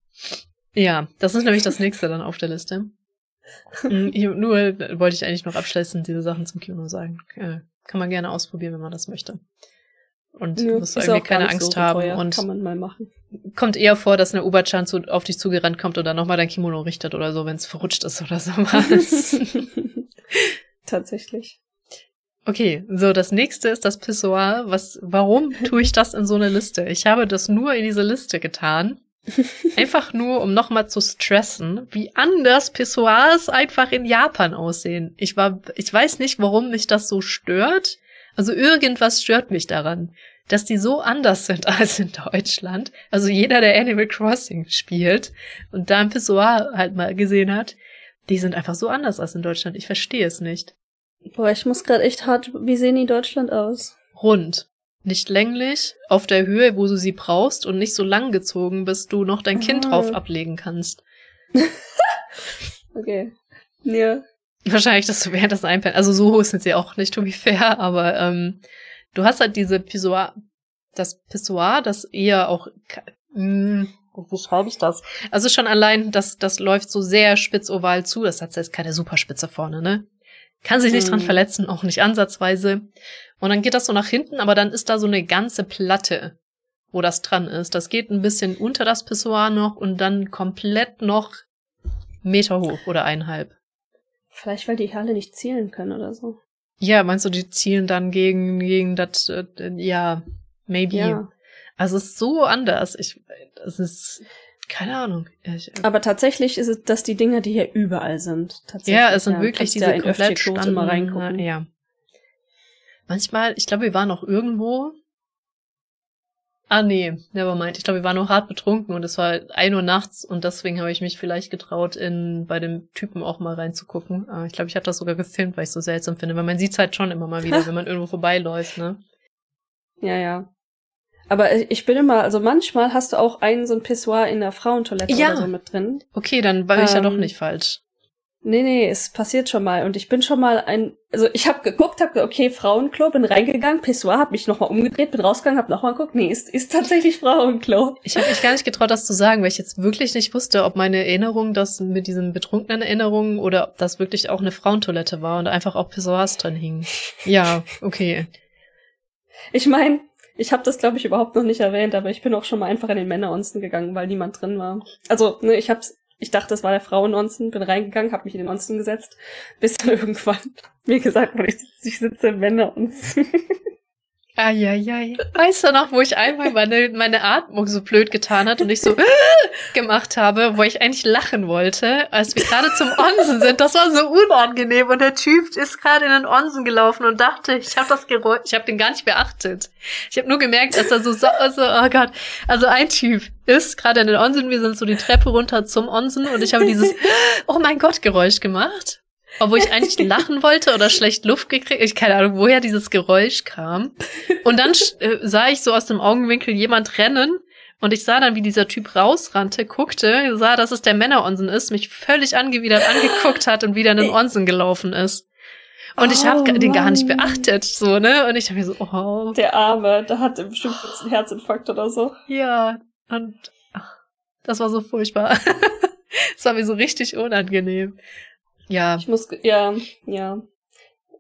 ja, das ist nämlich das nächste dann auf der Liste. Mm, Hier, nur wollte ich eigentlich noch abschließend diese Sachen zum Kino sagen. Äh, kann man gerne ausprobieren, wenn man das möchte. Und Nö, musst du irgendwie keine Angst so haben. Und Kann man mal machen. kommt eher vor, dass eine Uberchan zu, auf dich zugerannt kommt und dann nochmal dein Kimono richtet oder so, wenn es verrutscht ist oder sowas. Tatsächlich. Okay, so das nächste ist das Pissoir. Was, warum tue ich das in so eine Liste? Ich habe das nur in diese Liste getan. Einfach nur, um nochmal zu stressen, wie anders Pissoirs einfach in Japan aussehen. Ich war, ich weiß nicht, warum mich das so stört. Also irgendwas stört mich daran, dass die so anders sind als in Deutschland. Also jeder, der Animal Crossing spielt und da ein Pissoir halt mal gesehen hat, die sind einfach so anders als in Deutschland. Ich verstehe es nicht. Boah, ich muss gerade echt hart. Wie sehen die in Deutschland aus? rund. Nicht länglich, auf der Höhe, wo du sie brauchst und nicht so lang gezogen, bis du noch dein Kind Ah. drauf ablegen kannst. Okay. Ja. Wahrscheinlich, dass du während das einpennen. Also so hoch sind sie auch nicht, to be fair, aber ähm, du hast halt diese Pissoir, das Pissoir, das eher auch, mh, wie schreibe ich das? Also schon allein, das, das läuft so sehr spitz oval zu, das hat jetzt keine Superspitze vorne, ne? Kann sich nicht dran Mhm. verletzen, auch nicht ansatzweise. Und dann geht das so nach hinten, aber dann ist da so eine ganze Platte, wo das dran ist. Das geht ein bisschen unter das Pissoir noch und dann komplett noch Meter hoch oder einhalb. Vielleicht, weil die alle nicht zielen können oder so. Ja, meinst du, die zielen dann gegen, gegen das, äh, ja, maybe. Ja. Also es ist so anders. Ich, es ist, keine Ahnung. Ich, Aber tatsächlich ist es, dass die Dinger, die hier überall sind. Tatsächlich. ja, es sind wirklich Kannst diese ja komplett immer reingucken. Ja. Manchmal, ich glaube, wir waren auch irgendwo. Ah, nee, nevermind. Ich glaube, wir waren noch hart betrunken und es war ein Uhr nachts und deswegen habe ich mich vielleicht getraut, in bei dem Typen auch mal reinzugucken. Ah, Ich glaube, ich habe das sogar gefilmt, weil ich es so seltsam finde, weil man sieht's halt schon immer mal wieder, wenn man irgendwo vorbeiläuft, ne? Ja, ja. Aber ich bin immer, also manchmal hast du auch einen so ein Pissoir in der Frauentoilette Ja. oder so mit drin. Okay, dann war ich ja doch Ähm, nicht falsch. Nee, nee, es passiert schon mal. Und ich bin schon mal ein, also ich habe geguckt, habe okay, Frauenklo, bin reingegangen, Pissoir, hab mich nochmal umgedreht, bin rausgegangen, hab nochmal geguckt, nee, ist, ist tatsächlich Frauenklo. Ich habe mich gar nicht getraut, das zu sagen, weil ich jetzt wirklich nicht wusste, ob meine Erinnerung das mit diesen betrunkenen Erinnerungen oder ob das wirklich auch eine Frauentoilette war und einfach auch Pissoirs drin hingen. Ja, okay. Ich meine, ich habe das, glaube ich, überhaupt noch nicht erwähnt, aber ich bin auch schon mal einfach in den Männeronzen gegangen, weil niemand drin war. Also, ne, ich hab's, ich dachte, das war der Frauenonzen, bin reingegangen, habe mich in den Onzen gesetzt, bis dann irgendwann mir gesagt wurde, ich, sitze- ich sitze im Männeronzen. Eieiei. Weißt du noch, wo ich einmal meine, meine Atmung so blöd getan hat und ich so gemacht habe, wo ich eigentlich lachen wollte, als wir gerade zum Onsen sind. Das war so unangenehm und der Typ ist gerade in den Onsen gelaufen und dachte, ich habe das Geräusch, ich habe den gar nicht beachtet. Ich habe nur gemerkt, dass er so, so, so, oh Gott, also ein Typ ist gerade in den Onsen, wir sind so die Treppe runter zum Onsen und ich habe dieses Oh mein Gott Geräusch gemacht. Obwohl ich eigentlich lachen wollte oder schlecht Luft gekriegt. Ich keine Ahnung, woher dieses Geräusch kam. Und dann äh, sah ich so aus dem Augenwinkel jemand rennen. Und ich sah dann, wie dieser Typ rausrannte, guckte, sah, dass es der Männeronsen ist, mich völlig angewidert angeguckt hat und wieder in den Onsen gelaufen ist. Und ich habe Oh, den gar nicht beachtet, so, ne? Und ich habe mir so, oh, Der Arme, da hat er bestimmt kurz einen Herzinfarkt oder so. ja. Und ach, das war so furchtbar. Das war mir so richtig unangenehm. Ja. Ich muss, ja, ja.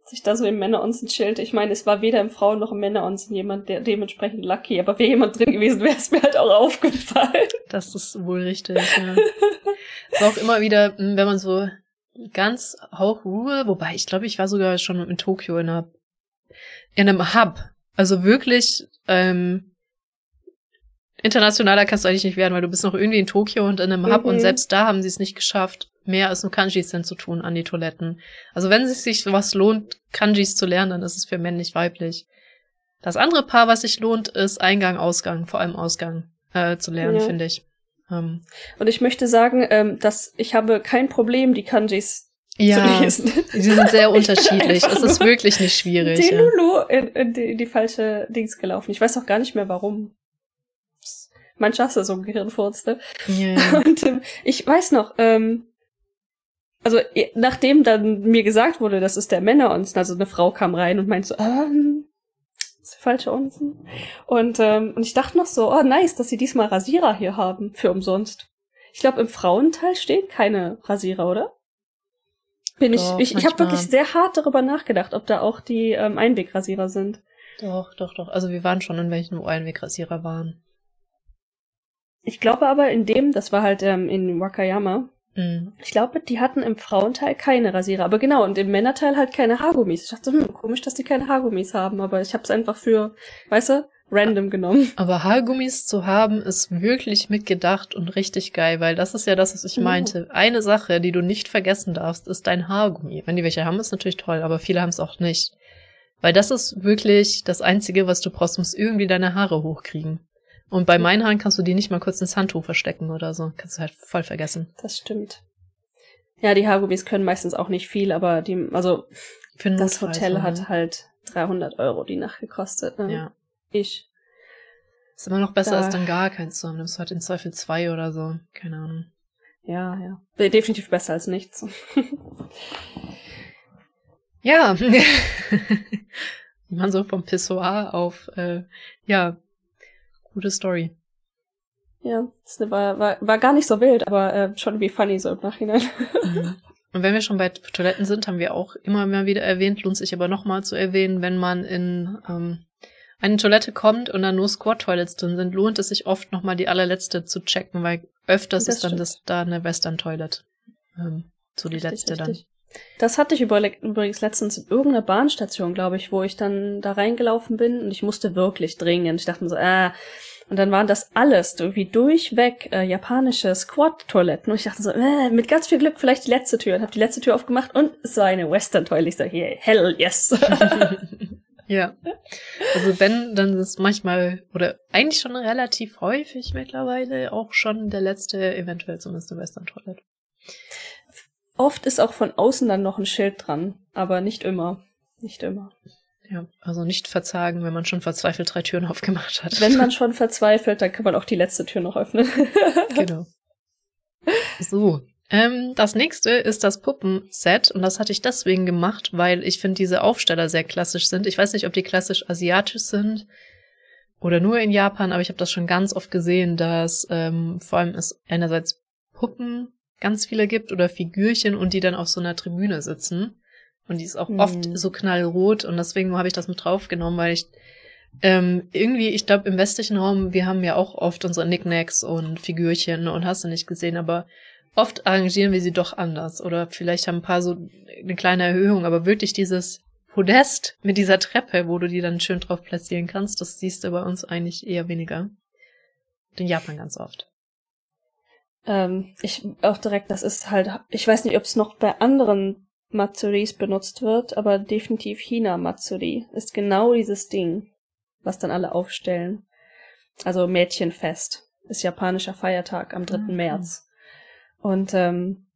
Als ich da so im Männeronsen chillte, ich meine, es war weder im Frauen- noch im Männeronsen jemand, der dementsprechend lucky, aber wäre jemand drin gewesen, wäre es mir halt auch aufgefallen. Das ist wohl richtig, ja. ist auch immer wieder, hm, wenn man so ganz Hauchruhe, wobei ich glaube, ich war sogar schon in Tokio in einer, in einem Hub. Also wirklich, ähm, internationaler kannst du eigentlich nicht werden, weil du bist noch irgendwie in Tokio und in einem Hub Mhm. und selbst da haben sie es nicht geschafft, mehr als nur Kanjis denn zu tun an die Toiletten. Also wenn es sich was lohnt, Kanjis zu lernen, dann ist es für männlich weiblich. Das andere Paar, was sich lohnt, ist Eingang, Ausgang, vor allem Ausgang äh, zu lernen, Ja. finde ich. Ähm, Und ich möchte sagen, ähm, dass ich habe kein Problem, die Kanjis ja, zu lesen. sie sind sehr unterschiedlich. Es ist wirklich nicht schwierig. Die Ja. Lulu in, in, die, in die falsche Dings gelaufen. Ich weiß auch gar nicht mehr warum. Manchmal hast du so ein Gehirnfurz, ne? Ja. Und ähm, ich weiß noch, ähm, also nachdem dann mir gesagt wurde, das ist der Männeronsen, also eine Frau kam rein und meinte so, ähm, das ist der falsche Onsen. Und, ähm, und ich dachte noch so, oh nice, dass sie diesmal Rasierer hier haben, für umsonst. Ich glaube, im Frauenteil stehen keine Rasierer, oder? Bin Doch, ich, ich, ich habe wirklich sehr hart darüber nachgedacht, ob da auch die ähm, Einwegrasierer sind. Doch, doch, doch. Also wir waren schon in welchen Einwegrasierer waren. Ich glaube aber in dem, das war halt ähm, in Wakayama. Ich glaube, die hatten im Frauenteil keine Rasierer. Aber genau, und im Männerteil halt keine Haargummis. Ich dachte, hm, komisch, dass die keine Haargummis haben. Aber ich habe es einfach für, weißt du, random genommen. Aber Haargummis zu haben, ist wirklich mitgedacht und richtig geil, weil das ist ja das, was ich Ja. meinte. Eine Sache, die du nicht vergessen darfst, ist dein Haargummi. Wenn die welche haben, ist natürlich toll, aber viele haben es auch nicht. Weil das ist wirklich das Einzige, was du brauchst, musst irgendwie deine Haare hochkriegen. Und bei meinen Haaren kannst du die nicht mal kurz ins Handtuch verstecken oder so. Kannst du halt voll vergessen. Das stimmt. Ja, die Haargummis können meistens auch nicht viel, aber die, also das Hotel hat halt 300 Euro die Nacht gekostet. Ne? Ja. Ich. Ist immer noch besser, Da- als dann gar keins zu haben. Nimmst du halt in Zweifel zwei oder so. Keine Ahnung. Ja, ja. Definitiv besser als nichts. Ja. Wie man so vom Pissoir auf, äh, ja, gute Story. ja, das war, war, war gar nicht so wild, aber äh, schon wie funny so im Nachhinein. Mhm. Und wenn wir schon bei Toiletten sind, haben wir auch immer mal wieder erwähnt, lohnt sich aber nochmal zu erwähnen, wenn man in ähm, eine Toilette kommt und da nur Squat-Toilets drin sind, lohnt es sich oft nochmal die allerletzte zu checken, weil öfters Das ist dann stimmt. das da eine Western-Toilet. Ähm, so die Richtig, letzte richtig. Das hatte ich übrigens letztens in irgendeiner Bahnstation, glaube ich, wo ich dann da reingelaufen bin und ich musste wirklich dringend. Ich dachte mir so, äh, und dann waren das alles irgendwie durchweg äh, japanische Squat-Toiletten. Und ich dachte so, äh, mit ganz viel Glück vielleicht die letzte Tür. Und habe die letzte Tür aufgemacht und es war eine Western-Toilette. Ich so, yeah, hell yes. ja. Also wenn, dann ist manchmal, oder eigentlich schon relativ häufig mittlerweile auch schon der letzte, eventuell zumindest eine Western-Toilet. Oft ist auch von außen dann noch ein Schild dran, aber nicht immer. Nicht immer. Ja, also nicht verzagen, wenn man schon verzweifelt drei Türen aufgemacht hat. Wenn man schon verzweifelt, dann kann man auch die letzte Tür noch öffnen. genau. So. Ähm, das nächste ist das Puppenset und das hatte ich deswegen gemacht, weil ich finde diese Aufsteller sehr klassisch sind. Ich weiß nicht, ob die klassisch asiatisch sind oder nur in Japan, aber ich habe das schon ganz oft gesehen, dass ähm, vor allem es einerseits Puppen ganz viele gibt oder Figürchen und die dann auf so einer Tribüne sitzen. Und die ist auch Mhm. oft so knallrot und deswegen habe ich das mit draufgenommen, weil ich ähm, irgendwie, ich glaube, im westlichen Raum, wir haben ja auch oft unsere Knickknacks und Figürchen und hast du nicht gesehen, aber oft arrangieren wir sie doch anders. Oder vielleicht haben ein paar so eine kleine Erhöhung, aber wirklich dieses Podest mit dieser Treppe, wo du die dann schön drauf platzieren kannst, das siehst du bei uns eigentlich eher weniger. In Japan ganz oft. Ähm, ich auch direkt, das ist halt, ich weiß nicht, ob es noch bei anderen Matsuris benutzt wird, aber definitiv Hina Matsuri ist genau dieses Ding, was dann alle aufstellen. Also Mädchenfest ist japanischer Feiertag am 3. Mhm. März. Und ähm,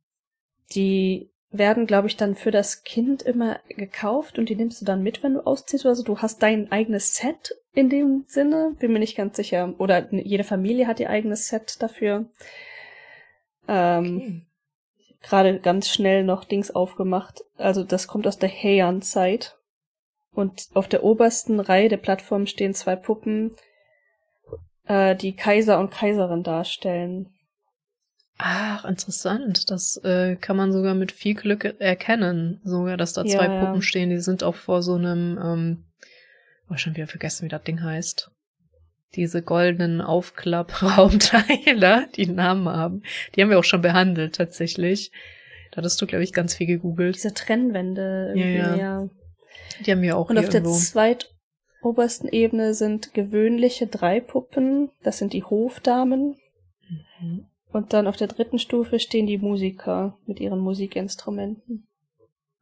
die werden, glaube ich, dann für das Kind immer gekauft und die nimmst du dann mit, wenn du ausziehst oder so. Du hast dein eigenes Set in dem Sinne, bin mir nicht ganz sicher. Oder jede Familie hat ihr eigenes Set dafür. Ähm, Gerade ganz schnell noch Dings aufgemacht. Also das kommt aus der Heian-Zeit. Und auf der obersten Reihe der Plattform stehen zwei Puppen, äh, die Kaiser und Kaiserin darstellen. Ach, interessant. Das äh, kann man sogar mit viel Glück erkennen. Sogar, dass da Ja, zwei ja. Puppen stehen, die sind auch vor so einem, ähm, oh, schon wieder vergessen, wie das Ding heißt. Diese goldenen Aufklappraumteile, die einen Namen haben. Die haben wir auch schon behandelt, tatsächlich. Da hattest du, glaube ich, ganz viel gegoogelt. Diese Trennwände irgendwie, Ja, ja. ja. Die haben wir auch Und auf der irgendwo. zweitobersten Ebene sind gewöhnliche drei Puppen. Das sind die Hofdamen. Mhm. Und dann auf der dritten Stufe stehen die Musiker mit ihren Musikinstrumenten.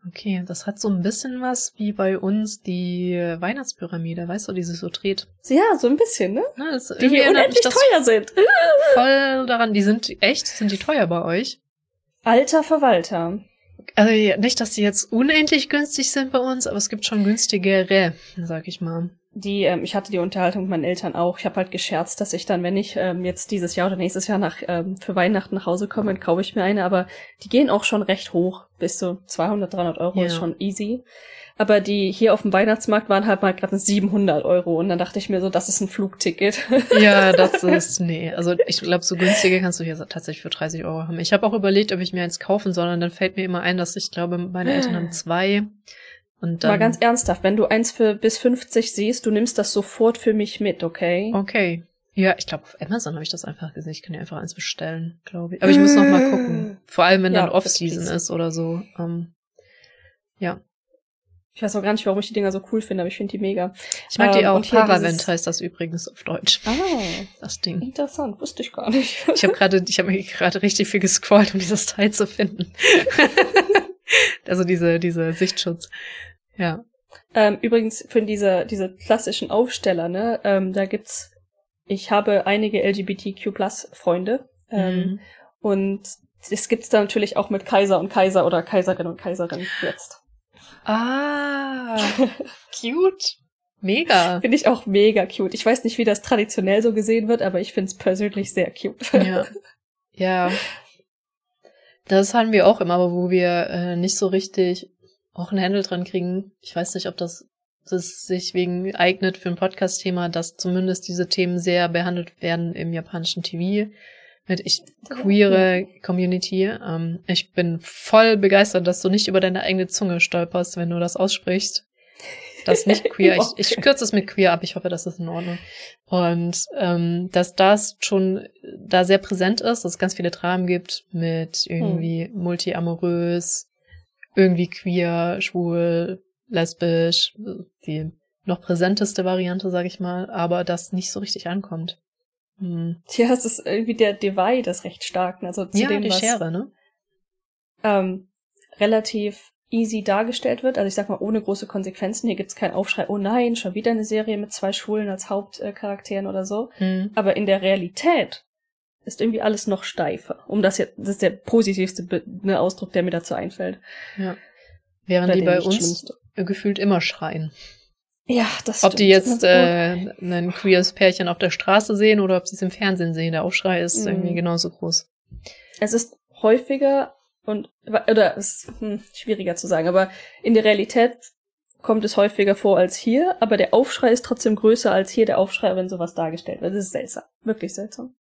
Okay, das hat so ein bisschen was wie bei uns die Weihnachtspyramide, weißt du, die sich so dreht. Ja, so ein bisschen, ne? Ne, das Die hier unendlich teuer sind. voll daran. Die sind echt, sind die teuer bei euch? Alter Verwalter. Also nicht, dass die jetzt unendlich günstig sind bei uns, aber es gibt schon günstigere, sag ich mal. Die, ähm, ich hatte die Unterhaltung mit meinen Eltern auch. Ich habe halt gescherzt, dass ich dann, wenn ich ähm, jetzt dieses Jahr oder nächstes Jahr nach ähm, für Weihnachten nach Hause komme, dann kaufe ich mir eine. Aber die gehen auch schon recht hoch. Bis zu 200, 300 Euro Ja. ist schon easy. Aber die hier auf dem Weihnachtsmarkt waren halt mal gerade 700 Euro. Und dann dachte ich mir so, das ist ein Flugticket. Ja, das ist, nee. Also ich glaube, so günstige kannst du hier tatsächlich für 30 Euro haben. Ich habe auch überlegt, ob ich mir eins kaufen soll, und dann fällt mir immer ein, dass ich glaube, meine Eltern haben zwei. Und dann, mal ganz ernsthaft, wenn du eins für bis 50 siehst, du nimmst das sofort für mich mit, okay? Okay. Ja, ich glaube, auf Amazon habe ich das einfach gesehen. Ich kann dir einfach eins bestellen, glaube ich. Aber ich muss noch mal gucken. Vor allem, wenn Ja, dann Off-Season ist oder so. Ähm, ja. Ich weiß auch gar nicht, warum ich die Dinger so cool finde, aber ich finde die mega. Ich mag die Ähm, auch. Paravent heißt das übrigens auf Deutsch. Ah, Das Ding. interessant, wusste ich gar nicht. Ich habe gerade, ich habe mir gerade richtig viel gescrollt, um dieses Teil zu finden. also diese, diese Sichtschutz. Ja. Ähm, übrigens für diese, diese klassischen Aufsteller, ne, ähm, da gibt's, ich habe einige LGBTQ Freunde, ähm, Mhm. und es gibt's da natürlich auch mit Kaiser und Kaiser oder Kaiserin und Kaiserin jetzt. Ah, cute. Mega. Finde ich auch mega cute. Ich weiß nicht, wie das traditionell so gesehen wird, aber ich finde es persönlich sehr cute. Ja. Ja. Das haben wir auch immer, aber wo wir äh, nicht so richtig auch einen Händel dran kriegen. Ich weiß nicht, ob das, das sich wegen eignet für ein Podcast-Thema, dass zumindest diese Themen sehr behandelt werden im japanischen TV. Mit ich queere Community. Ähm, ich bin voll begeistert, dass du nicht über deine eigene Zunge stolperst, wenn du das aussprichst. Das nicht queer. Ich, ich kürze es mit queer ab. Ich hoffe, das ist in Ordnung. Und ähm, dass das schon da sehr präsent ist, dass es ganz viele Dramen gibt mit irgendwie multiamorös, irgendwie queer, schwul, lesbisch, die noch präsenteste Variante, sag ich mal, aber das nicht so richtig ankommt. Hm. Tja, es ist irgendwie der Divide ist recht stark. Also zu Ja, dem, die was Schere, ne? ähm, relativ easy dargestellt wird. Also ich sag mal, ohne große Konsequenzen. Hier gibt's keinen Aufschrei, oh nein, schon wieder eine Serie mit zwei Schwulen als Hauptcharakteren oder so. Hm. Aber in der Realität ist irgendwie alles noch steifer. Um das jetzt, das ist der positivste Be ne, Ausdruck, der mir dazu einfällt. Ja. Während Oder die bei uns schlimmste. gefühlt immer schreien. Ja, das Ob die stimmt. jetzt äh, ein queeres Pärchen auf der Straße sehen oder ob sie es im Fernsehen sehen, der Aufschrei ist Mhm. irgendwie genauso groß. Es ist häufiger und oder es ist hm, schwieriger zu sagen, aber in der Realität kommt es häufiger vor als hier, aber der Aufschrei ist trotzdem größer als hier der Aufschrei, wenn sowas dargestellt wird. Das ist seltsam, wirklich seltsam.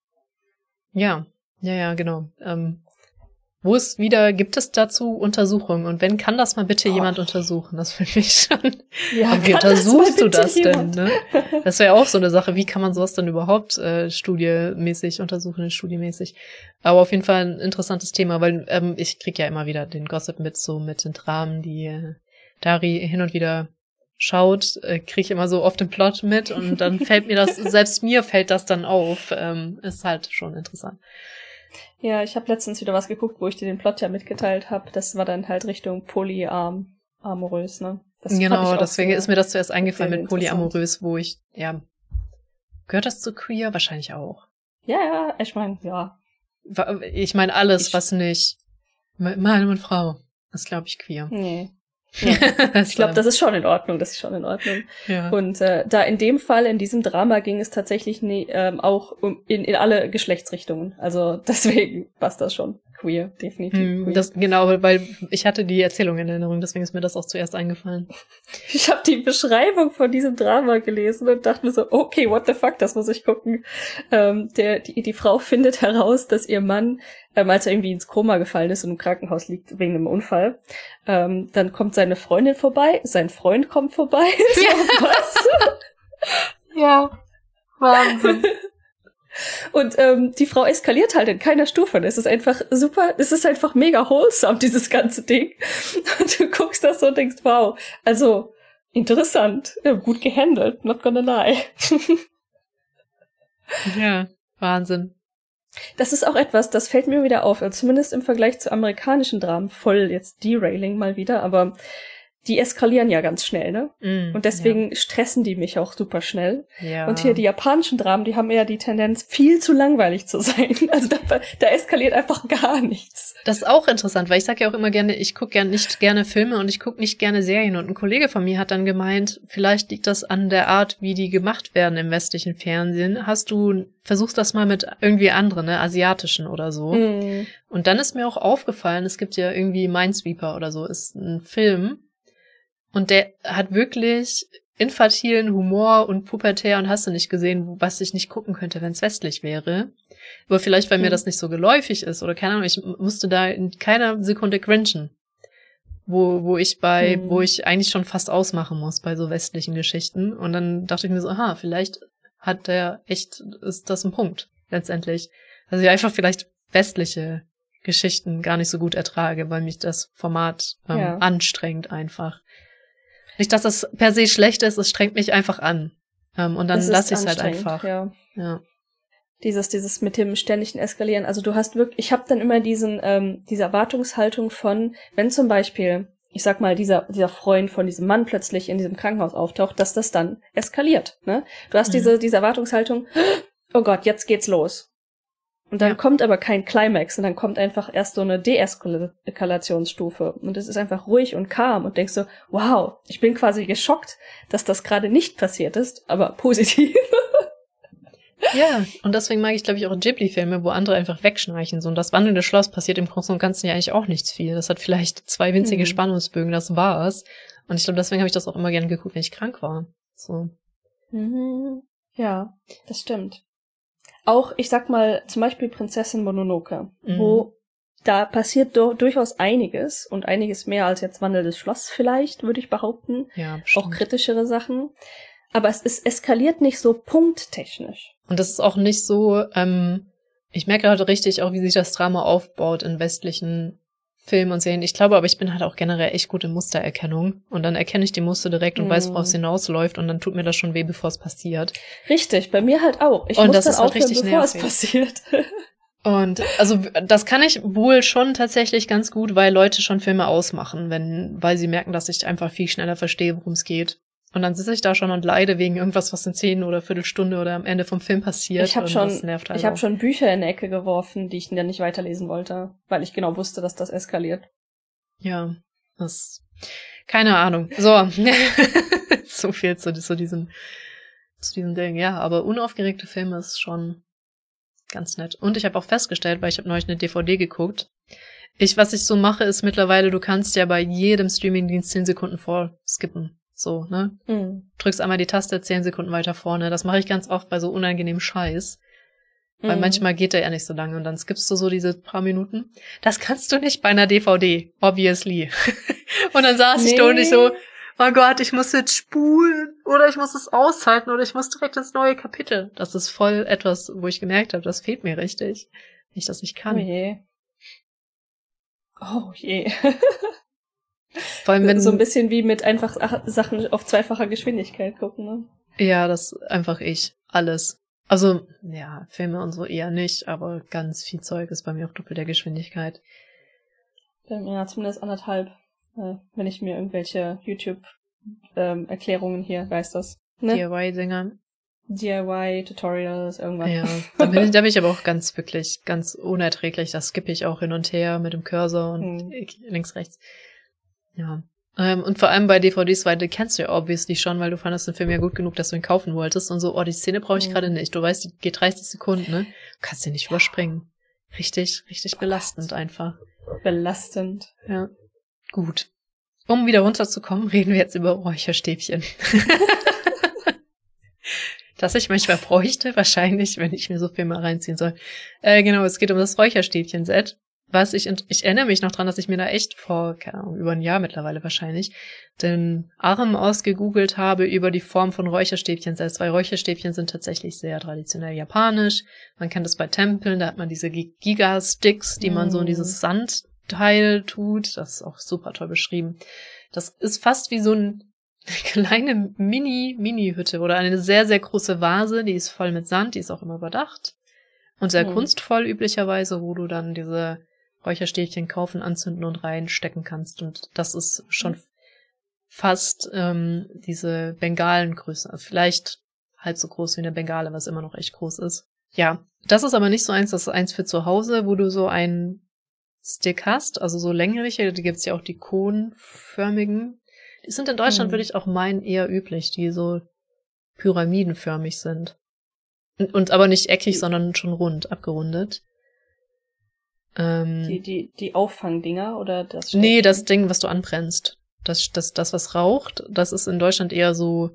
Ja, ja, ja, genau. Ähm, wo ist wieder, gibt es dazu Untersuchungen? Und wenn, kann das mal bitte Oh. jemand untersuchen? Das will ich schon. Ja, wie das untersuchst mal du das jemand? denn? Ne? Das wäre auch so eine Sache. Wie kann man sowas dann überhaupt äh, studiemäßig untersuchen, studiemäßig? Aber auf jeden Fall ein interessantes Thema, weil ähm, ich krieg ja immer wieder den Gossip mit, so mit den Dramen, die äh, Dari hin und wieder schaut, äh, kriege ich immer so oft den Plot mit und dann fällt mir das, selbst mir fällt das dann auf. Ähm, ist halt schon interessant. Ja, ich habe letztens wieder was geguckt, wo ich dir den Plot ja mitgeteilt habe. Das war dann halt Richtung polyarm, amorös, ne? Das genau, deswegen ist mir das zuerst eingefallen mit polyamorös, wo ich, ja, gehört das zu queer? Wahrscheinlich auch. Ja, ja, ich meine, ja. Ich meine alles, Ich- was nicht Mann und Frau, ist glaube ich queer. Nee. ich Ich glaube, das ist schon in Ordnung, das ist schon in Ordnung. ja. Und äh, da in dem Fall, in diesem Drama ging es tatsächlich nie, ähm, auch um, in, in alle Geschlechtsrichtungen. Also deswegen passt das schon. Queer, definitiv. Hm, queer. Das, genau, weil ich hatte die Erzählung in Erinnerung, deswegen ist mir das auch zuerst eingefallen. Ich habe die Beschreibung von diesem Drama gelesen und dachte mir so, okay, what the fuck, das muss ich gucken. Ähm, der, die, die Frau findet heraus, dass ihr Mann, ähm, als er irgendwie ins Koma gefallen ist und im Krankenhaus liegt wegen einem Unfall, ähm, dann kommt seine Freundin vorbei, sein Freund kommt vorbei. so, was? ja, Wahnsinn. Und ähm, die Frau eskaliert halt in keiner Stufe. Es ist einfach super, es ist einfach mega wholesome, dieses ganze Ding. Und du guckst das so und denkst, wow, also interessant, ja, gut gehandelt, not gonna lie. ja, Wahnsinn. Das ist auch etwas, das fällt mir wieder auf, also zumindest im Vergleich zu amerikanischen Dramen, voll jetzt Derailing mal wieder, aber die eskalieren ja ganz schnell, ne? Mm, und deswegen ja. stressen die mich auch super schnell. Ja. Und hier die japanischen Dramen, die haben eher die Tendenz, viel zu langweilig zu sein. Also da, da eskaliert einfach gar nichts. Das ist auch interessant, weil ich sage ja auch immer gerne, ich gucke gern nicht gerne Filme und ich gucke nicht gerne Serien. Und ein Kollege von mir hat dann gemeint, vielleicht liegt das an der Art, wie die gemacht werden im westlichen Fernsehen. Hast du versuchst das mal mit irgendwie anderen, ne, asiatischen oder so. Mm. Und dann ist mir auch aufgefallen, es gibt ja irgendwie Minesweeper oder so, ist ein Film, und der hat wirklich infantilen Humor und pubertär und hast du nicht gesehen, was ich nicht gucken könnte, wenn es westlich wäre. Aber vielleicht, weil mhm. mir das nicht so geläufig ist oder keine Ahnung, ich musste da in keiner Sekunde cringen. Wo, wo ich bei, mhm. wo ich eigentlich schon fast ausmachen muss bei so westlichen Geschichten. Und dann dachte ich mir so, aha, vielleicht hat der echt, ist das ein Punkt, letztendlich. Also ich einfach vielleicht westliche Geschichten gar nicht so gut ertrage, weil mich das Format ähm, ja. anstrengt einfach. Nicht, dass das per se schlecht ist, es strengt mich einfach an. Ähm, und dann lasse ich es halt einfach. Ja. ja. Dieses, dieses mit dem ständigen Eskalieren. Also du hast wirklich, ich habe dann immer diesen, ähm, diese Erwartungshaltung von, wenn zum Beispiel, ich sag mal, dieser, dieser Freund von diesem Mann plötzlich in diesem Krankenhaus auftaucht, dass das dann eskaliert. Ne? Du hast mhm. diese, diese Erwartungshaltung, oh Gott, jetzt geht's los. Und dann ja. kommt aber kein Climax und dann kommt einfach erst so eine Deeskalationsstufe. Und es ist einfach ruhig und calm und denkst so, wow, ich bin quasi geschockt, dass das gerade nicht passiert ist, aber positiv. ja, und deswegen mag ich, glaube ich, auch Ghibli-Filme, wo andere einfach wegschnarchen. So, und das wandelnde Schloss passiert im Großen und Ganzen ja eigentlich auch nichts viel. Das hat vielleicht zwei winzige mhm. Spannungsbögen, das war's. Und ich glaube, deswegen habe ich das auch immer gerne geguckt, wenn ich krank war. So. Mhm. Ja, das stimmt auch, ich sag mal, zum Beispiel Prinzessin Mononoke, mhm. wo da passiert do durchaus einiges und einiges mehr als jetzt Wandelndes Schloss vielleicht, würde ich behaupten. Ja, bestimmt. Auch kritischere Sachen. Aber es ist, eskaliert nicht so punkttechnisch. Und das ist auch nicht so, ähm, ich merke gerade richtig auch, wie sich das Drama aufbaut in westlichen Film und Serien. Ich glaube aber, ich bin halt auch generell echt gut in Mustererkennung. Und dann erkenne ich die Muster direkt und mm. weiß, worauf es hinausläuft. Und dann tut mir das schon weh, bevor es passiert. Richtig, bei mir halt auch. Ich und muss das dann ist halt richtig bevor nervig. es passiert. Und also das kann ich wohl schon tatsächlich ganz gut, weil Leute schon Filme ausmachen, wenn, weil sie merken, dass ich einfach viel schneller verstehe, worum es geht. Und dann sitze ich da schon und leide wegen irgendwas, was in zehn oder Viertelstunde oder am Ende vom Film passiert. Ich habe schon, halt ich habe schon Bücher in die Ecke geworfen, die ich dann nicht weiterlesen wollte, weil ich genau wusste, dass das eskaliert. Ja, das, keine Ahnung. So, so viel zu, zu diesem, zu diesem Ding. Ja, aber unaufgeregte Filme ist schon ganz nett. Und ich habe auch festgestellt, weil ich habe neulich eine DVD geguckt. Ich, was ich so mache, ist mittlerweile, du kannst ja bei jedem Streamingdienst zehn Sekunden vorskippen. So, ne? Mhm. Drückst einmal die Taste zehn Sekunden weiter vorne. Das mache ich ganz oft bei so unangenehmem Scheiß. Weil mhm. manchmal geht der ja nicht so lange und dann skippst du so diese paar Minuten. Das kannst du nicht bei einer DVD, obviously. und dann saß nee. ich da und ich so, oh Gott, ich muss jetzt spulen oder ich muss es aushalten oder ich muss direkt ins neue Kapitel. Das ist voll etwas, wo ich gemerkt habe, das fehlt mir richtig. Ich das nicht kann. Oh je. Oh je. Vor allem, wenn so ein bisschen wie mit einfach Sachen auf zweifacher Geschwindigkeit gucken, ne? Ja, das einfach ich. Alles. Also, ja, Filme und so eher nicht, aber ganz viel Zeug ist bei mir auf doppelter Geschwindigkeit. Ja, zumindest anderthalb, äh, wenn ich mir irgendwelche YouTube-Erklärungen ähm, hier, weiß das. Ne? DIY-Dinger. DIY-Tutorials, irgendwas. Ja, da bin, ich, da bin ich aber auch ganz wirklich, ganz unerträglich. Da skippe ich auch hin und her mit dem Cursor und hm. links, rechts. Ja. Ähm, und vor allem bei DVDs, weil die kennst du ja obviously schon, weil du fandest den Film ja gut genug, dass du ihn kaufen wolltest und so, oh, die Szene brauche ich mhm. gerade nicht. Du weißt, die geht 30 Sekunden, ne? Du kannst den nicht überspringen. Richtig, richtig belastend einfach. Belastend. Ja. Gut. Um wieder runterzukommen, reden wir jetzt über Räucherstäbchen. das ich manchmal bräuchte, wahrscheinlich, wenn ich mir so viel mal reinziehen soll. Äh, genau, es geht um das Räucherstäbchen-Set. Was ich, ich erinnere mich noch dran, dass ich mir da echt vor, keine Ahnung, über ein Jahr mittlerweile wahrscheinlich, den Arm ausgegoogelt habe über die Form von Räucherstäbchen-Sets, weil Räucherstäbchen sind tatsächlich sehr traditionell japanisch. Man kennt das bei Tempeln, da hat man diese Giga-Sticks, die man so in dieses mhm. Sandteil tut. Das ist auch super toll beschrieben. Das ist fast wie so ein kleine Mini-Mini-Hütte oder eine sehr, sehr große Vase, die ist voll mit Sand, die ist auch immer überdacht. Und sehr mhm. kunstvoll üblicherweise, wo du dann diese Räucherstäbchen kaufen, anzünden und reinstecken kannst. Und das ist schon mhm. fast ähm, diese Bengalengröße. Vielleicht halb so groß wie eine Bengale, was immer noch echt groß ist. Ja, das ist aber nicht so eins, das ist eins für zu Hause, wo du so einen Stick hast, also so längliche, die gibt's ja auch die konförmigen. Die sind in Deutschland, hm. würde ich auch meinen, eher üblich, die so pyramidenförmig sind. Und, und aber nicht eckig, sondern schon rund, abgerundet. Ähm, die, die, die Auffangdinger oder das? Nee, das Ding, was du anbrennst. Das, das, das, was raucht, das ist in Deutschland eher so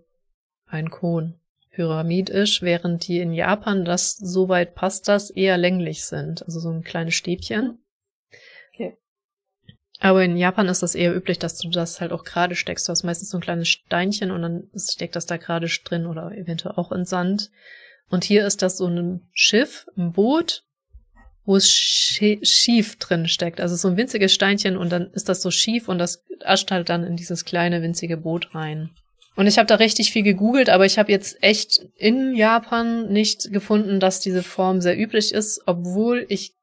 ein Kon. Pyramidisch, während die in Japan, das soweit passt das, eher länglich sind. Also so ein kleines Stäbchen. Okay. Aber in Japan ist das eher üblich, dass du das halt auch gerade steckst. Du hast meistens so ein kleines Steinchen und dann steckt das da gerade drin oder eventuell auch in Sand. Und hier ist das so ein Schiff, ein Boot, wo es schief drin steckt. Also so ein winziges Steinchen und dann ist das so schief und das ascht halt dann in dieses kleine winzige Boot rein. Und ich habe da richtig viel gegoogelt, aber ich habe jetzt echt in Japan nicht gefunden, dass diese Form sehr üblich ist, obwohl ich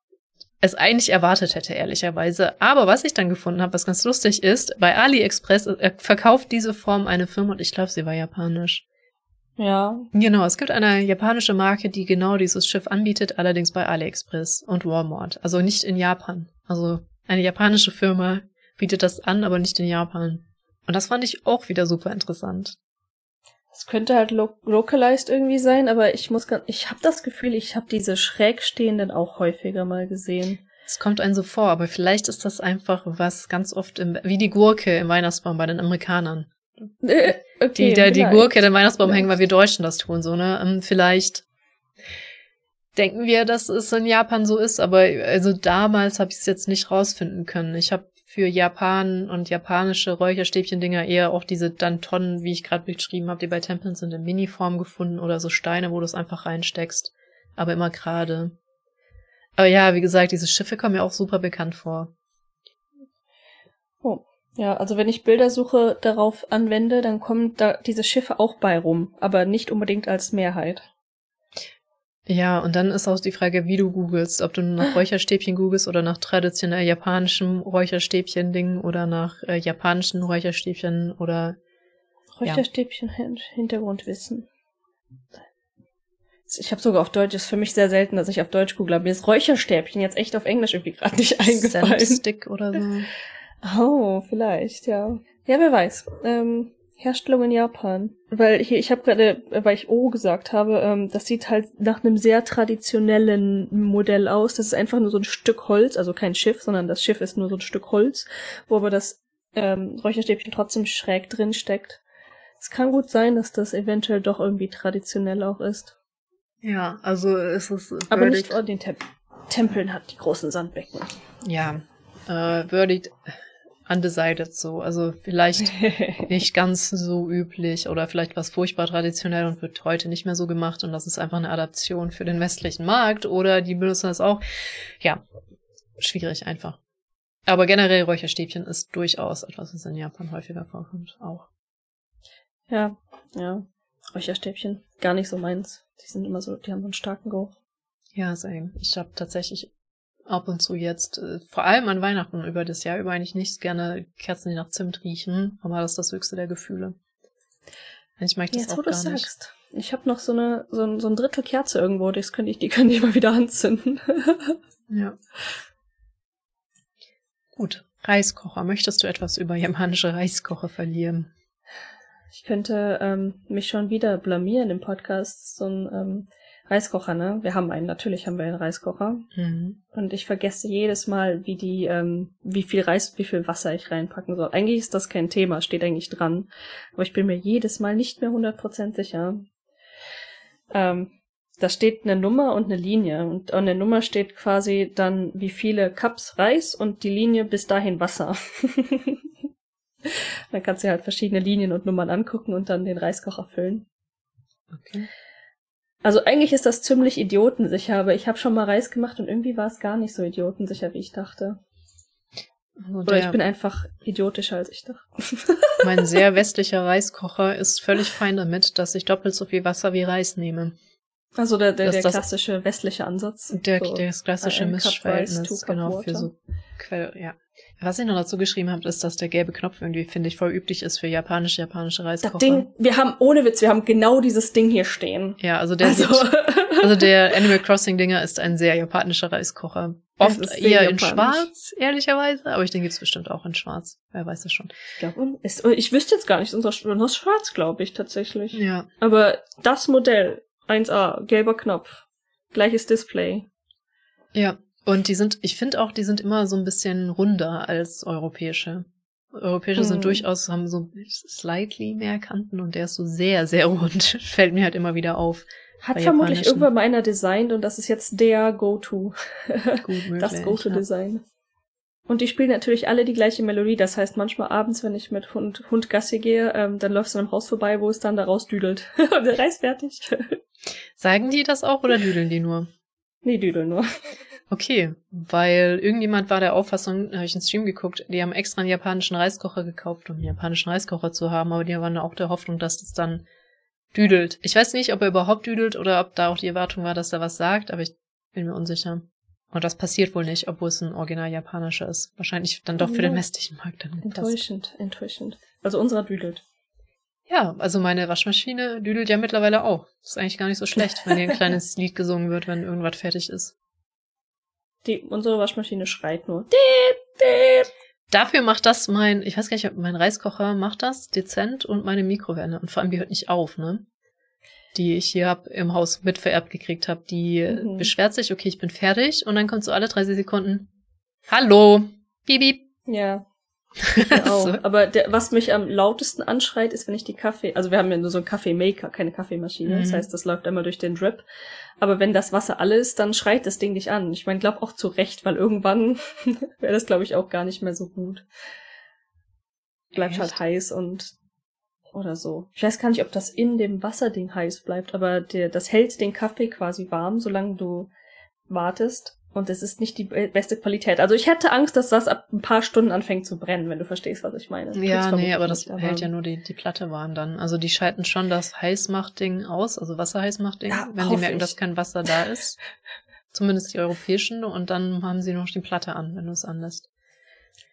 es eigentlich erwartet hätte, ehrlicherweise. Aber was ich dann gefunden habe, was ganz lustig ist, bei AliExpress äh, verkauft diese Form eine Firma und ich glaube, sie war japanisch. Ja. Genau, es gibt eine japanische Marke, die genau dieses Schiff anbietet, allerdings bei AliExpress und Walmart. Also nicht in Japan. Also eine japanische Firma bietet das an, aber nicht in Japan. Und das fand ich auch wieder super interessant. Es könnte halt lo localized irgendwie sein, aber ich muss ganz, ich habe das Gefühl, ich habe diese schrägstehenden auch häufiger mal gesehen. Es kommt einem so vor, aber vielleicht ist das einfach was ganz oft im, wie die Gurke im Weihnachtsbaum bei den Amerikanern. Äh, okay, die, der, die Gurke den Weihnachtsbaum vielleicht. hängen, weil wir Deutschen das tun, so, ne? Ähm, vielleicht denken wir, dass es in Japan so ist, aber also damals habe ich es jetzt nicht rausfinden können. Ich habe für Japan und japanische Räucherstäbchen-Dinger eher auch diese dann Tonnen, wie ich gerade beschrieben habe, die bei Tempeln sind, in Miniform gefunden oder so Steine, wo du es einfach reinsteckst. Aber immer gerade. Aber ja, wie gesagt, diese Schiffe kommen mir auch super bekannt vor. Oh. Ja, also wenn ich Bildersuche darauf anwende, dann kommen da diese Schiffe auch bei rum, aber nicht unbedingt als Mehrheit. Ja, und dann ist auch die Frage, wie du googelst, ob du nach Räucherstäbchen googelst oder nach traditionell japanischem Räucherstäbchen-Ding oder nach äh, japanischen Räucherstäbchen oder Räucherstäbchen ja. Hintergrundwissen. Ich habe sogar auf Deutsch, ist für mich sehr selten, dass ich auf Deutsch google. Mir ist Räucherstäbchen jetzt echt auf Englisch irgendwie gerade nicht eingefallen. Sandstick oder so. Oh, vielleicht, ja. Ja, wer weiß. Ähm, Herstellung in Japan. Weil hier, ich habe gerade, weil ich O gesagt habe, ähm, das sieht halt nach einem sehr traditionellen Modell aus. Das ist einfach nur so ein Stück Holz, also kein Schiff, sondern das Schiff ist nur so ein Stück Holz, wo aber das ähm, Räucherstäbchen trotzdem schräg drin steckt. Es kann gut sein, dass das eventuell doch irgendwie traditionell auch ist. Ja, also ist es. Aber nicht oh, den Tem Tempeln hat die großen Sandbecken. Ja, äh, würdigt undecided so. Also vielleicht nicht ganz so üblich oder vielleicht was furchtbar traditionell und wird heute nicht mehr so gemacht und das ist einfach eine Adaption für den westlichen Markt oder die benutzen das auch. Ja, schwierig einfach. Aber generell Räucherstäbchen ist durchaus etwas, was in Japan häufiger vorkommt, auch. Ja, ja. Räucherstäbchen, gar nicht so meins. Die sind immer so, die haben so einen starken Geruch. Ja, same. Ich habe tatsächlich ab und zu jetzt, äh, vor allem an Weihnachten über das Jahr über eigentlich nicht gerne Kerzen, die nach Zimt riechen, aber das ist das höchste der Gefühle. Eigentlich mag ich das jetzt, auch wo gar du nicht. sagst. Ich habe noch so eine so ein, so ein Drittel Kerze irgendwo, das könnte ich, die könnte ich mal wieder anzünden. ja. Gut, Reiskocher. Möchtest du etwas über japanische Reiskocher verlieren? Ich könnte ähm, mich schon wieder blamieren im Podcast. So ein ähm, Reiskocher, ne? Wir haben einen, natürlich haben wir einen Reiskocher. Mhm. Und ich vergesse jedes Mal, wie die, ähm, wie viel Reis, wie viel Wasser ich reinpacken soll. Eigentlich ist das kein Thema, steht eigentlich dran. Aber ich bin mir jedes Mal nicht mehr 100% sicher. Ähm, da steht eine Nummer und eine Linie. Und an der Nummer steht quasi dann, wie viele Cups Reis und die Linie bis dahin Wasser. dann kannst du halt verschiedene Linien und Nummern angucken und dann den Reiskocher füllen. Okay. Also eigentlich ist das ziemlich idiotensicher, aber ich habe schon mal Reis gemacht und irgendwie war es gar nicht so idiotensicher, wie ich dachte. Also Oder ich der, bin einfach idiotischer, als ich dachte. mein sehr westlicher Reiskocher ist völlig fein damit, dass ich doppelt so viel Wasser wie Reis nehme. Also der, der, der klassische westliche Ansatz. Der, so. das klassische Mischverhältnis, genau, für so Quell, ja. Was ich noch dazu geschrieben habe, ist, dass der gelbe Knopf irgendwie, finde ich, voll üblich ist für japanische, japanische Reiskocher. Das Ding, wir haben, ohne Witz, wir haben genau dieses Ding hier stehen. Ja, also der Also, sieht, also der Animal Crossing Dinger ist ein sehr japanischer Reiskocher. Oft Es ist eher in japanisch. schwarz, ehrlicherweise, aber ich denke, gibt's bestimmt auch in schwarz. Wer weiß das schon. ich, glaub, ist, ich wüsste jetzt gar nicht, unser, unser schwarz, glaube ich, tatsächlich. Ja. Aber das Modell, 1A, gelber Knopf, gleiches Display. Ja. Und die sind, ich finde auch, die sind immer so ein bisschen runder als europäische. Europäische Hm. sind durchaus, haben so slightly mehr Kanten und der ist so sehr, sehr rund. Fällt mir halt immer wieder auf. Hat vermutlich irgendwann mal einer designt und das ist jetzt der Go-To. Das ja. Go-To-Design. Und die spielen natürlich alle die gleiche Melodie. Das heißt, manchmal abends, wenn ich mit Hund, Hund Gassi gehe, ähm, dann läufst du an einem Haus vorbei, wo es dann da rausdüdelt. und der Reis fertig. Sagen die das auch oder düdeln die nur? Nee, düdel nur. Okay, weil irgendjemand war der Auffassung, da habe ich einen Stream geguckt, die haben extra einen japanischen Reiskocher gekauft, um einen japanischen Reiskocher zu haben, aber die waren auch der Hoffnung, dass das dann düdelt. Ich weiß nicht, ob er überhaupt düdelt oder ob da auch die Erwartung war, dass er was sagt, aber ich bin mir unsicher. Und das passiert wohl nicht, obwohl es ein original japanischer ist. Wahrscheinlich dann doch für den westlichen Markt dann. Enttäuschend, enttäuschend. Also unserer düdelt. Ja, also meine Waschmaschine düdelt ja mittlerweile auch. Ist eigentlich gar nicht so schlecht, wenn hier ein kleines Lied gesungen wird, wenn irgendwas fertig ist. Die, unsere Waschmaschine schreit nur. Deep, deep. Dafür macht das mein, ich weiß gar nicht, mein Reiskocher macht das dezent und meine Mikrowelle. Und vor allem, die hört nicht auf, ne? Die ich hier hab im Haus mitvererbt gekriegt habe, die Mhm. beschwert sich, okay, ich bin fertig. Und dann kommt so alle 30 Sekunden, Hallo, piep. Ja. Auch. So. Aber der, was mich am lautesten anschreit, ist, wenn ich die Kaffee, also wir haben ja nur so einen Kaffeemaker, keine Kaffeemaschine. Das Mhm. heißt, das läuft einmal durch den Drip. Aber wenn das Wasser alle ist, dann schreit das Ding dich an. Ich meine, glaub auch zu Recht, weil irgendwann wäre das, glaube ich, auch gar nicht mehr so gut. Bleibt Echt? halt heiß und oder so. Ich weiß gar nicht, ob das in dem Wasserding heiß bleibt, aber der, das hält den Kaffee quasi warm, solange du wartest. Und es ist nicht die be- beste Qualität. Also ich hätte Angst, dass das ab ein paar Stunden anfängt zu brennen, wenn du verstehst, was ich meine. Ja, nee, aber das nicht, hält ja nur die, die Platte warm dann. Also die schalten schon das Heißmachtding aus, also Wasserheißmachtding, Ja, wenn die merken, ich. dass kein Wasser da ist. Zumindest die europäischen. Und dann haben sie noch die Platte an, wenn du es anlässt.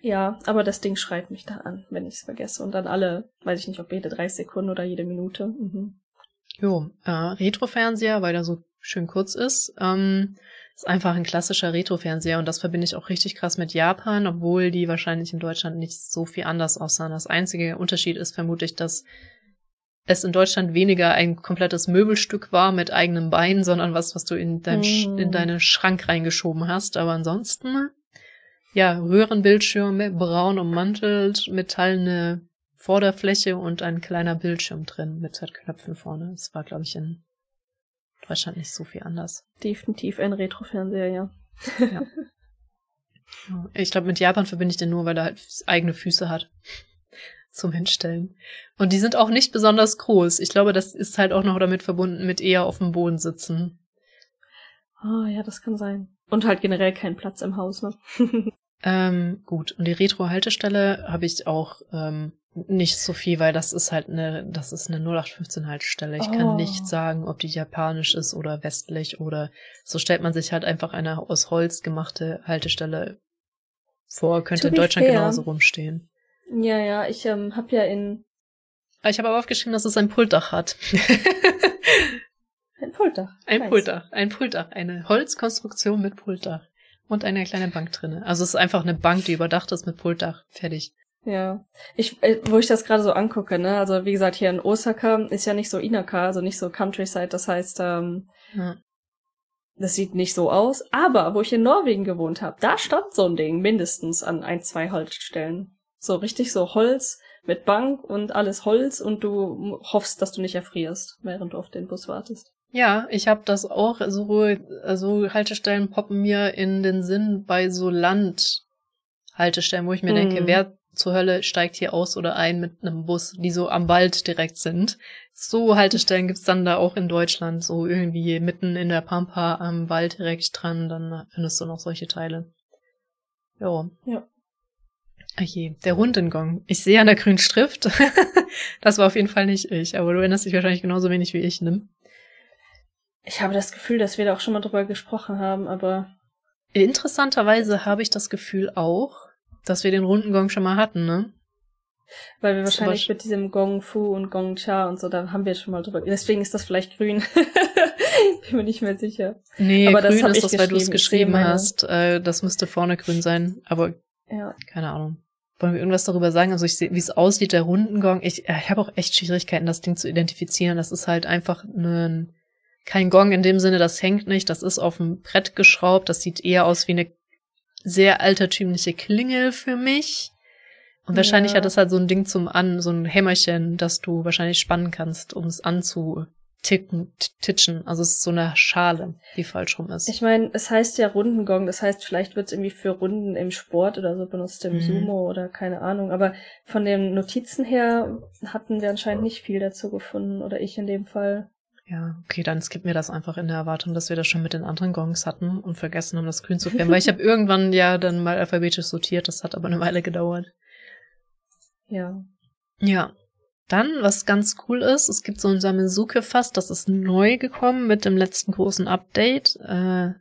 Ja, aber das Ding schreit mich da an, wenn ich es vergesse. Und dann alle, weiß ich nicht, ob jede 30 Sekunden oder jede Minute. Mhm. Jo, äh, Retro-Fernseher, weil der so schön kurz ist, ähm, ist einfach ein klassischer Retro-Fernseher und das verbinde ich auch richtig krass mit Japan, obwohl die wahrscheinlich in Deutschland nicht so viel anders aussahen. Das einzige Unterschied ist vermutlich, dass es in Deutschland weniger ein komplettes Möbelstück war mit eigenem Bein, sondern was, was du in, dein, Sch- Mm. in deinen Schrank reingeschoben hast. Aber ansonsten, ja, Röhrenbildschirme, braun ummantelt, metallene Vorderfläche und ein kleiner Bildschirm drin mit Knöpfen vorne. Das war, glaube ich, in Deutschland nicht so viel anders. Definitiv ein Retro-Fernseher, ja. Ja. Ich glaube, mit Japan verbinde ich den nur, weil er halt eigene Füße hat. Zum Hinstellen. Und die sind auch nicht besonders groß. Ich glaube, das ist halt auch noch damit verbunden mit eher auf dem Boden sitzen. Ah, ja, das kann sein. Und halt generell kein Platz im Haus, ne? Ähm, gut. Und die Retro-Haltestelle habe ich auch ähm, nicht so viel, weil das ist halt eine, das ist eine 0815-Haltestelle. Ich Oh. kann nicht sagen, ob die japanisch ist oder westlich oder so stellt man sich halt einfach eine aus Holz gemachte Haltestelle vor. Könnte in Deutschland fair. genauso rumstehen. ja, ja, ich ähm, hab ja in Ah, Ich habe aber aufgeschrieben, dass es ein Pultdach hat. ein Pultdach. ein. Pultdach, ein Pultdach, eine Holzkonstruktion mit Pultdach und eine kleine Bank drinne. Also es ist einfach eine Bank, die überdacht ist mit Pultdach. Fertig. Ja. Ich, äh, wo ich das gerade so angucke, ne, also wie gesagt, hier in Osaka ist ja nicht so Inaka, also nicht so Countryside, das heißt, ähm, Ja. das sieht nicht so aus. Aber wo ich in Norwegen gewohnt habe, da stand so ein Ding mindestens an ein, zwei Haltestellen. So richtig so Holz mit Bank und alles Holz und du hoffst, dass du nicht erfrierst, während du auf den Bus wartest. Ja, ich habe das auch so, so Haltestellen poppen mir in den Sinn bei so Landhaltestellen, wo ich mir denke, wer zur Hölle steigt hier aus oder ein mit einem Bus, die so am Wald direkt sind. So Haltestellen gibt's dann da auch in Deutschland, so irgendwie mitten in der Pampa am Wald direkt dran, dann findest du noch solche Teile. Jo. Ja. Ach je, der Rundengong. Ich sehe an der grünen Schrift. das war auf jeden Fall nicht ich, aber du erinnerst dich wahrscheinlich genauso wenig wie ich, ne? Ich habe das Gefühl, dass wir da auch schon mal drüber gesprochen haben, aber. Interessanterweise habe ich das Gefühl auch, dass wir den runden Gong schon mal hatten, ne? Weil wir wahrscheinlich mit diesem Gong Fu und Gong Cha und so, da haben wir schon mal drüber. Deswegen ist das vielleicht grün. Bin mir nicht mehr sicher. Nee, aber grün das ist das, weil du es geschrieben hast. Äh, das müsste vorne grün sein, aber ja. keine Ahnung. Wollen wir irgendwas darüber sagen? Also ich sehe, wie es aussieht, der Rundengong. Ich, äh, ich habe auch echt Schwierigkeiten, das Ding zu identifizieren. Das ist halt einfach ein, kein Gong in dem Sinne, das hängt nicht. Das ist auf dem Brett geschraubt. Das sieht eher aus wie eine sehr altertümliche Klingel für mich. Und wahrscheinlich ja. hat es halt so ein Ding zum An, so ein Hämmerchen, das du wahrscheinlich spannen kannst, um es anzuticken, titschen. Also es ist so eine Schale, die falsch rum ist. Ich meine, es heißt ja Rundengong, das heißt, vielleicht wird es irgendwie für Runden im Sport oder so benutzt, im mhm. Sumo oder keine Ahnung. Aber von den Notizen her hatten wir anscheinend nicht viel dazu gefunden, oder ich in dem Fall. Ja, okay, dann skippen wir das einfach in der Erwartung, dass wir das schon mit den anderen Gongs hatten und vergessen haben, das grün zu färben. Weil ich habe irgendwann ja dann mal alphabetisch sortiert, das hat aber eine Weile gedauert. Ja. Ja. Dann, was ganz cool ist, es gibt so ein Samesuke-Fass, das ist neu gekommen mit dem letzten großen Update. Äh,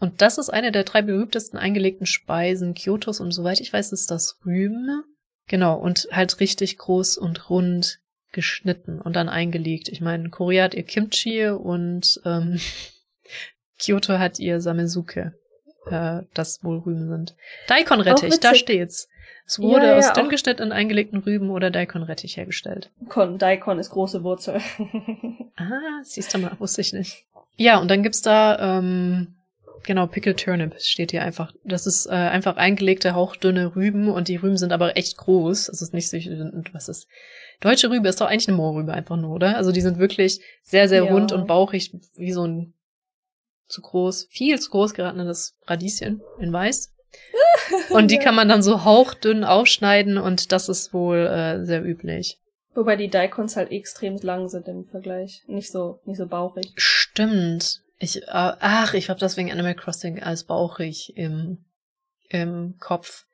und das ist eine der drei berühmtesten eingelegten Speisen Kyotos und soweit ich weiß, ist das Rüben. Genau, und halt richtig groß und rund geschnitten und dann eingelegt. Ich meine, Korea hat ihr Kimchi und ähm, Kyoto hat ihr Samesuke, äh, das wohl Rüben sind. Daikon-Rettich, da steht's. Es wurde ja, ja, aus dünn geschnittenen eingelegten Rüben oder Daikon-Rettich hergestellt. Kon, Daikon ist große Wurzel. ah, siehst du mal, wusste ich nicht. Ja, und dann gibt's da, ähm, genau, Pickled Turnip steht hier einfach. Das ist äh, einfach eingelegte, hauchdünne Rüben und die Rüben sind aber echt groß. Es ist nicht so, was ist, Deutsche Rübe ist doch eigentlich eine Moorrübe einfach nur, oder? Also die sind wirklich sehr, sehr ja. rund und bauchig, wie so ein zu groß, viel zu groß geratenes Radieschen in weiß. Und die kann man dann so hauchdünn aufschneiden und das ist wohl äh, sehr üblich. Wobei die Daikons halt extrem lang sind im Vergleich. Nicht so, nicht so bauchig. Stimmt. Ich, äh, ach, ich habe deswegen Animal Crossing als bauchig im, im Kopf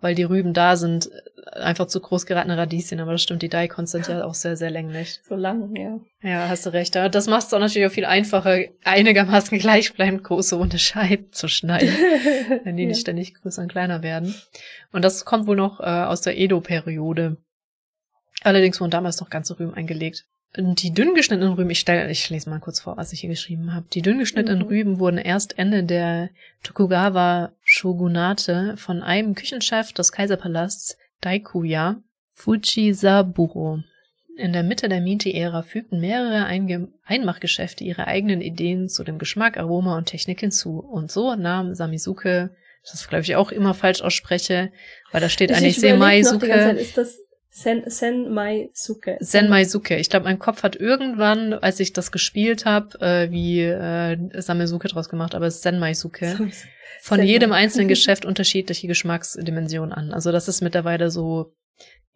weil die Rüben da sind, einfach zu groß geratene Radieschen, aber das stimmt, die Daikons sind ja auch sehr, sehr länglich. So lang, ja. Ja, hast du recht. Das macht es auch natürlich auch viel einfacher, einigermaßen gleichbleibend große runde Scheiben zu schneiden, wenn die ja. nicht ständig größer und kleiner werden. Und das kommt wohl noch äh, aus der Edo-Periode. Allerdings wurden damals noch ganze Rüben eingelegt. Die dünn geschnittenen Rüben, ich stelle, ich lese mal kurz vor, was ich hier geschrieben habe. Die dünn geschnittenen mhm. Rüben wurden erst Ende der Tokugawa Shogunate von einem Küchenchef des Kaiserpalasts Daikuya Fujisaburo. In der Mitte der Meiji-Ära fügten mehrere Einge Einmachgeschäfte ihre eigenen Ideen zu dem Geschmack, Aroma und Technik hinzu. Und so nahm Samizuke, das glaube ich auch immer falsch ausspreche, weil da steht eigentlich Semai-Suke. Ist das Sen, Senmai-Suke. Senmai-Suke. Ich glaube, mein Kopf hat irgendwann, als ich das gespielt habe, äh, wie äh, Samesuke draus gemacht, aber es ist Senmai-Suke. Von jedem einzelnen Geschäft unterschiedliche Geschmacksdimensionen an. Also das ist mittlerweile so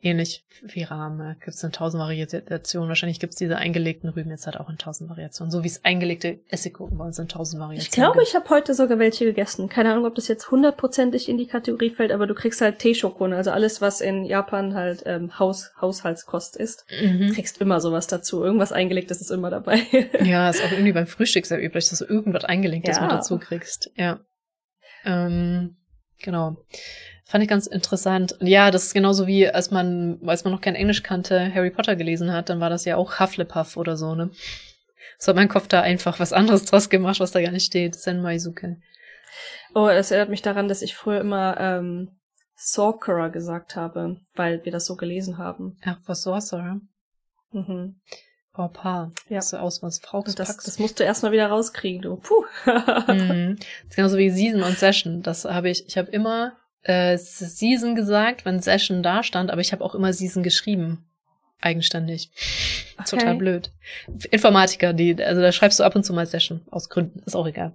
ähnlich wie Rahmen. Gibt es in tausend Variationen. Wahrscheinlich gibt es diese eingelegten Rüben jetzt halt auch in tausend Variationen. So wie es eingelegte Essiggurken bei uns in tausend Variationen Ich glaube, gibt. ich habe heute sogar welche gegessen. Keine Ahnung, ob das jetzt hundertprozentig in die Kategorie fällt, aber du kriegst halt Teeshokon, also alles, was in Japan halt ähm, Haus, Haushaltskost ist. Mhm. Kriegst immer sowas dazu. Irgendwas eingelegtes ist immer dabei. ja, ist auch irgendwie beim Frühstück sehr üblich, dass du irgendwas eingelegtes ja. mit dazu kriegst. Ja. Ähm, genau. Fand ich ganz interessant. Ja, das ist genauso wie, als man, als man noch kein Englisch kannte, Harry Potter gelesen hat, dann war das ja auch Hufflepuff oder so, ne? So hat mein Kopf da einfach was anderes draus gemacht, was da gar nicht steht. Senmaizuke. Oh, das erinnert mich daran, dass ich früher immer ähm, Sorcerer gesagt habe, weil wir das so gelesen haben. Ach, was Sorcerer? Mhm. Papa. Ja. Das sah aus was Frauks Das, das musst du erstmal wieder rauskriegen, du. Puh. mhm. Das ist genauso wie Season und Session. Das habe ich, ich habe immer äh, Season gesagt, wenn Session da stand, aber ich habe auch immer Season geschrieben. Eigenständig. Okay. Total blöd. Informatiker, die, also da schreibst du ab und zu mal Session, aus Gründen, ist auch egal.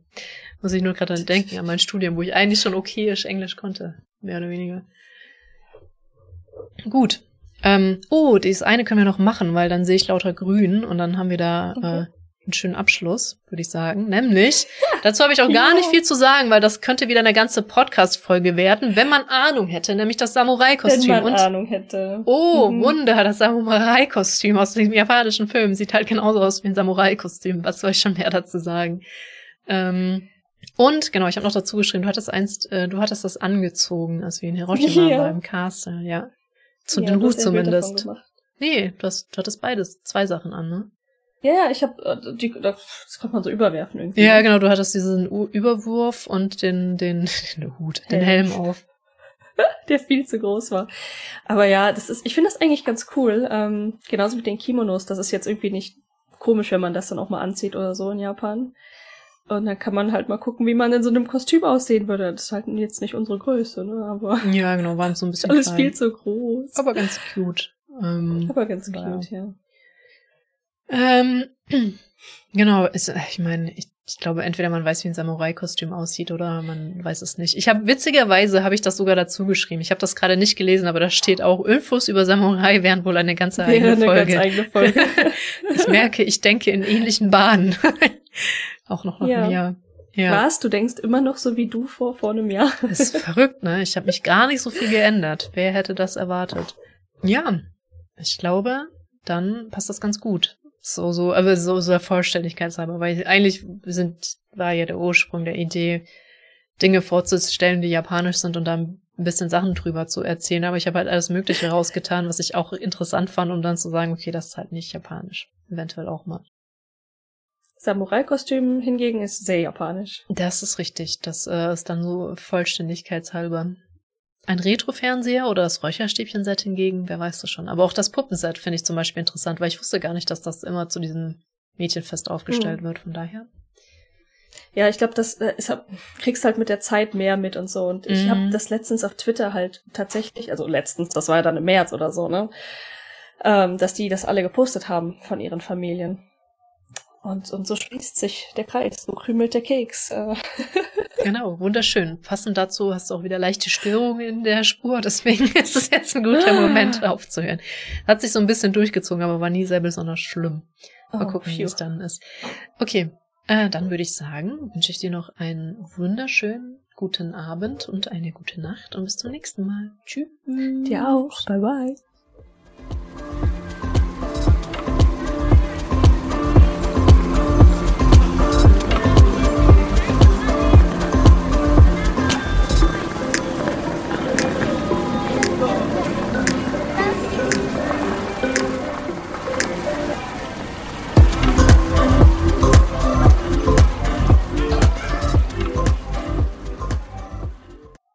Muss ich nur gerade dran denken, an mein Studium, wo ich eigentlich schon okayisch Englisch konnte. Mehr oder weniger. Gut. Ähm, oh, das eine können wir noch machen, weil dann sehe ich lauter grün und dann haben wir da Okay. äh, einen schönen Abschluss, würde ich sagen. Nämlich, dazu habe ich auch gar nicht viel zu sagen, weil das könnte wieder eine ganze Podcast-Folge werden, wenn man Ahnung hätte, nämlich das Wenn Samurai-Kostüm. man Und Ahnung hätte. Oh, Mhm. Wunder, das Samurai-Kostüm aus dem japanischen Film sieht halt genauso aus wie ein Samurai-Kostüm. Was soll ich schon mehr dazu sagen? Ähm, und genau, ich habe noch dazu geschrieben, du hattest einst, äh, du hattest das angezogen, als wir in Hiroshima Ja. beim Castle, ja. Zu Ja, den Hut zumindest. Nee, du, hast, du hattest beides, zwei Sachen an, ne? Ja, ja, ich habe äh, die das kann man so überwerfen irgendwie. Ja, genau, du hattest diesen U Überwurf und den, den, den Hut, den Helm Helm. auf. der viel zu groß war. Aber ja, das ist, ich finde das eigentlich ganz cool. Ähm, genauso mit den Kimonos. Das ist jetzt irgendwie nicht komisch, wenn man das dann auch mal anzieht oder so in Japan. Und dann kann man halt mal gucken, wie man in so einem Kostüm aussehen würde. Das ist halt jetzt nicht unsere Größe, ne? Aber Ja, genau, waren so ein bisschen alles klein. viel zu groß. aber ganz cute. Ähm, Aber ganz Ja. cute, ja. Ähm, genau, ist, ich meine, ich, ich glaube, entweder man weiß, wie ein Samurai-Kostüm aussieht oder man weiß es nicht. Ich habe witzigerweise habe ich das sogar dazu geschrieben. Ich habe das gerade nicht gelesen, aber da steht auch Infos über Samurai wären wohl eine ganze eigene Wäre eine Folge. ganz eigene Folge. ich merke, ich denke in ähnlichen Bahnen. auch noch nach Ja. einem Jahr. Ja. Was? Du denkst immer noch so wie du vor, vor einem Jahr? Das ist verrückt, ne? Ich habe mich gar nicht so viel geändert. Wer hätte das erwartet? Ja, ich glaube, dann passt das ganz gut. So, so, aber so, so der Vollständigkeit halber, weil eigentlich sind, war ja der Ursprung der Idee, Dinge vorzustellen, die japanisch sind und dann ein bisschen Sachen drüber zu erzählen. Aber ich habe halt alles Mögliche rausgetan, was ich auch interessant fand, um dann zu sagen, okay, das ist halt nicht japanisch. Eventuell auch mal. Samurai-Kostüm hingegen ist sehr japanisch. Das ist richtig. Das äh, ist dann so vollständigkeitshalber. Ein Retro-Fernseher oder das Räucherstäbchen-Set hingegen, wer weiß das schon. Aber auch das Puppenset finde ich zum Beispiel interessant, weil ich wusste gar nicht, dass das immer zu diesem Mädchenfest aufgestellt wird. Von daher. Ja, ich glaube, das äh, ist, kriegst halt mit der Zeit mehr mit und so. Und ich Mhm. habe das letztens auf Twitter halt tatsächlich, also letztens, das war ja dann im März oder so, ne? Ähm, dass die das alle gepostet haben von ihren Familien. Und, und so schließt sich der Kreis, so krümelt der Keks. Äh, Genau, wunderschön. Passend dazu hast du auch wieder leichte Störungen in der Spur, deswegen ist es jetzt ein guter Moment aufzuhören. Hat sich so ein bisschen durchgezogen, aber war nie sehr besonders schlimm. Mal oh, gucken, wie es dann ist. Okay, äh, dann würde ich sagen, wünsche ich dir noch einen wunderschönen guten Abend und eine gute Nacht und bis zum nächsten Mal. Tschüss. Dir auch. Bye bye.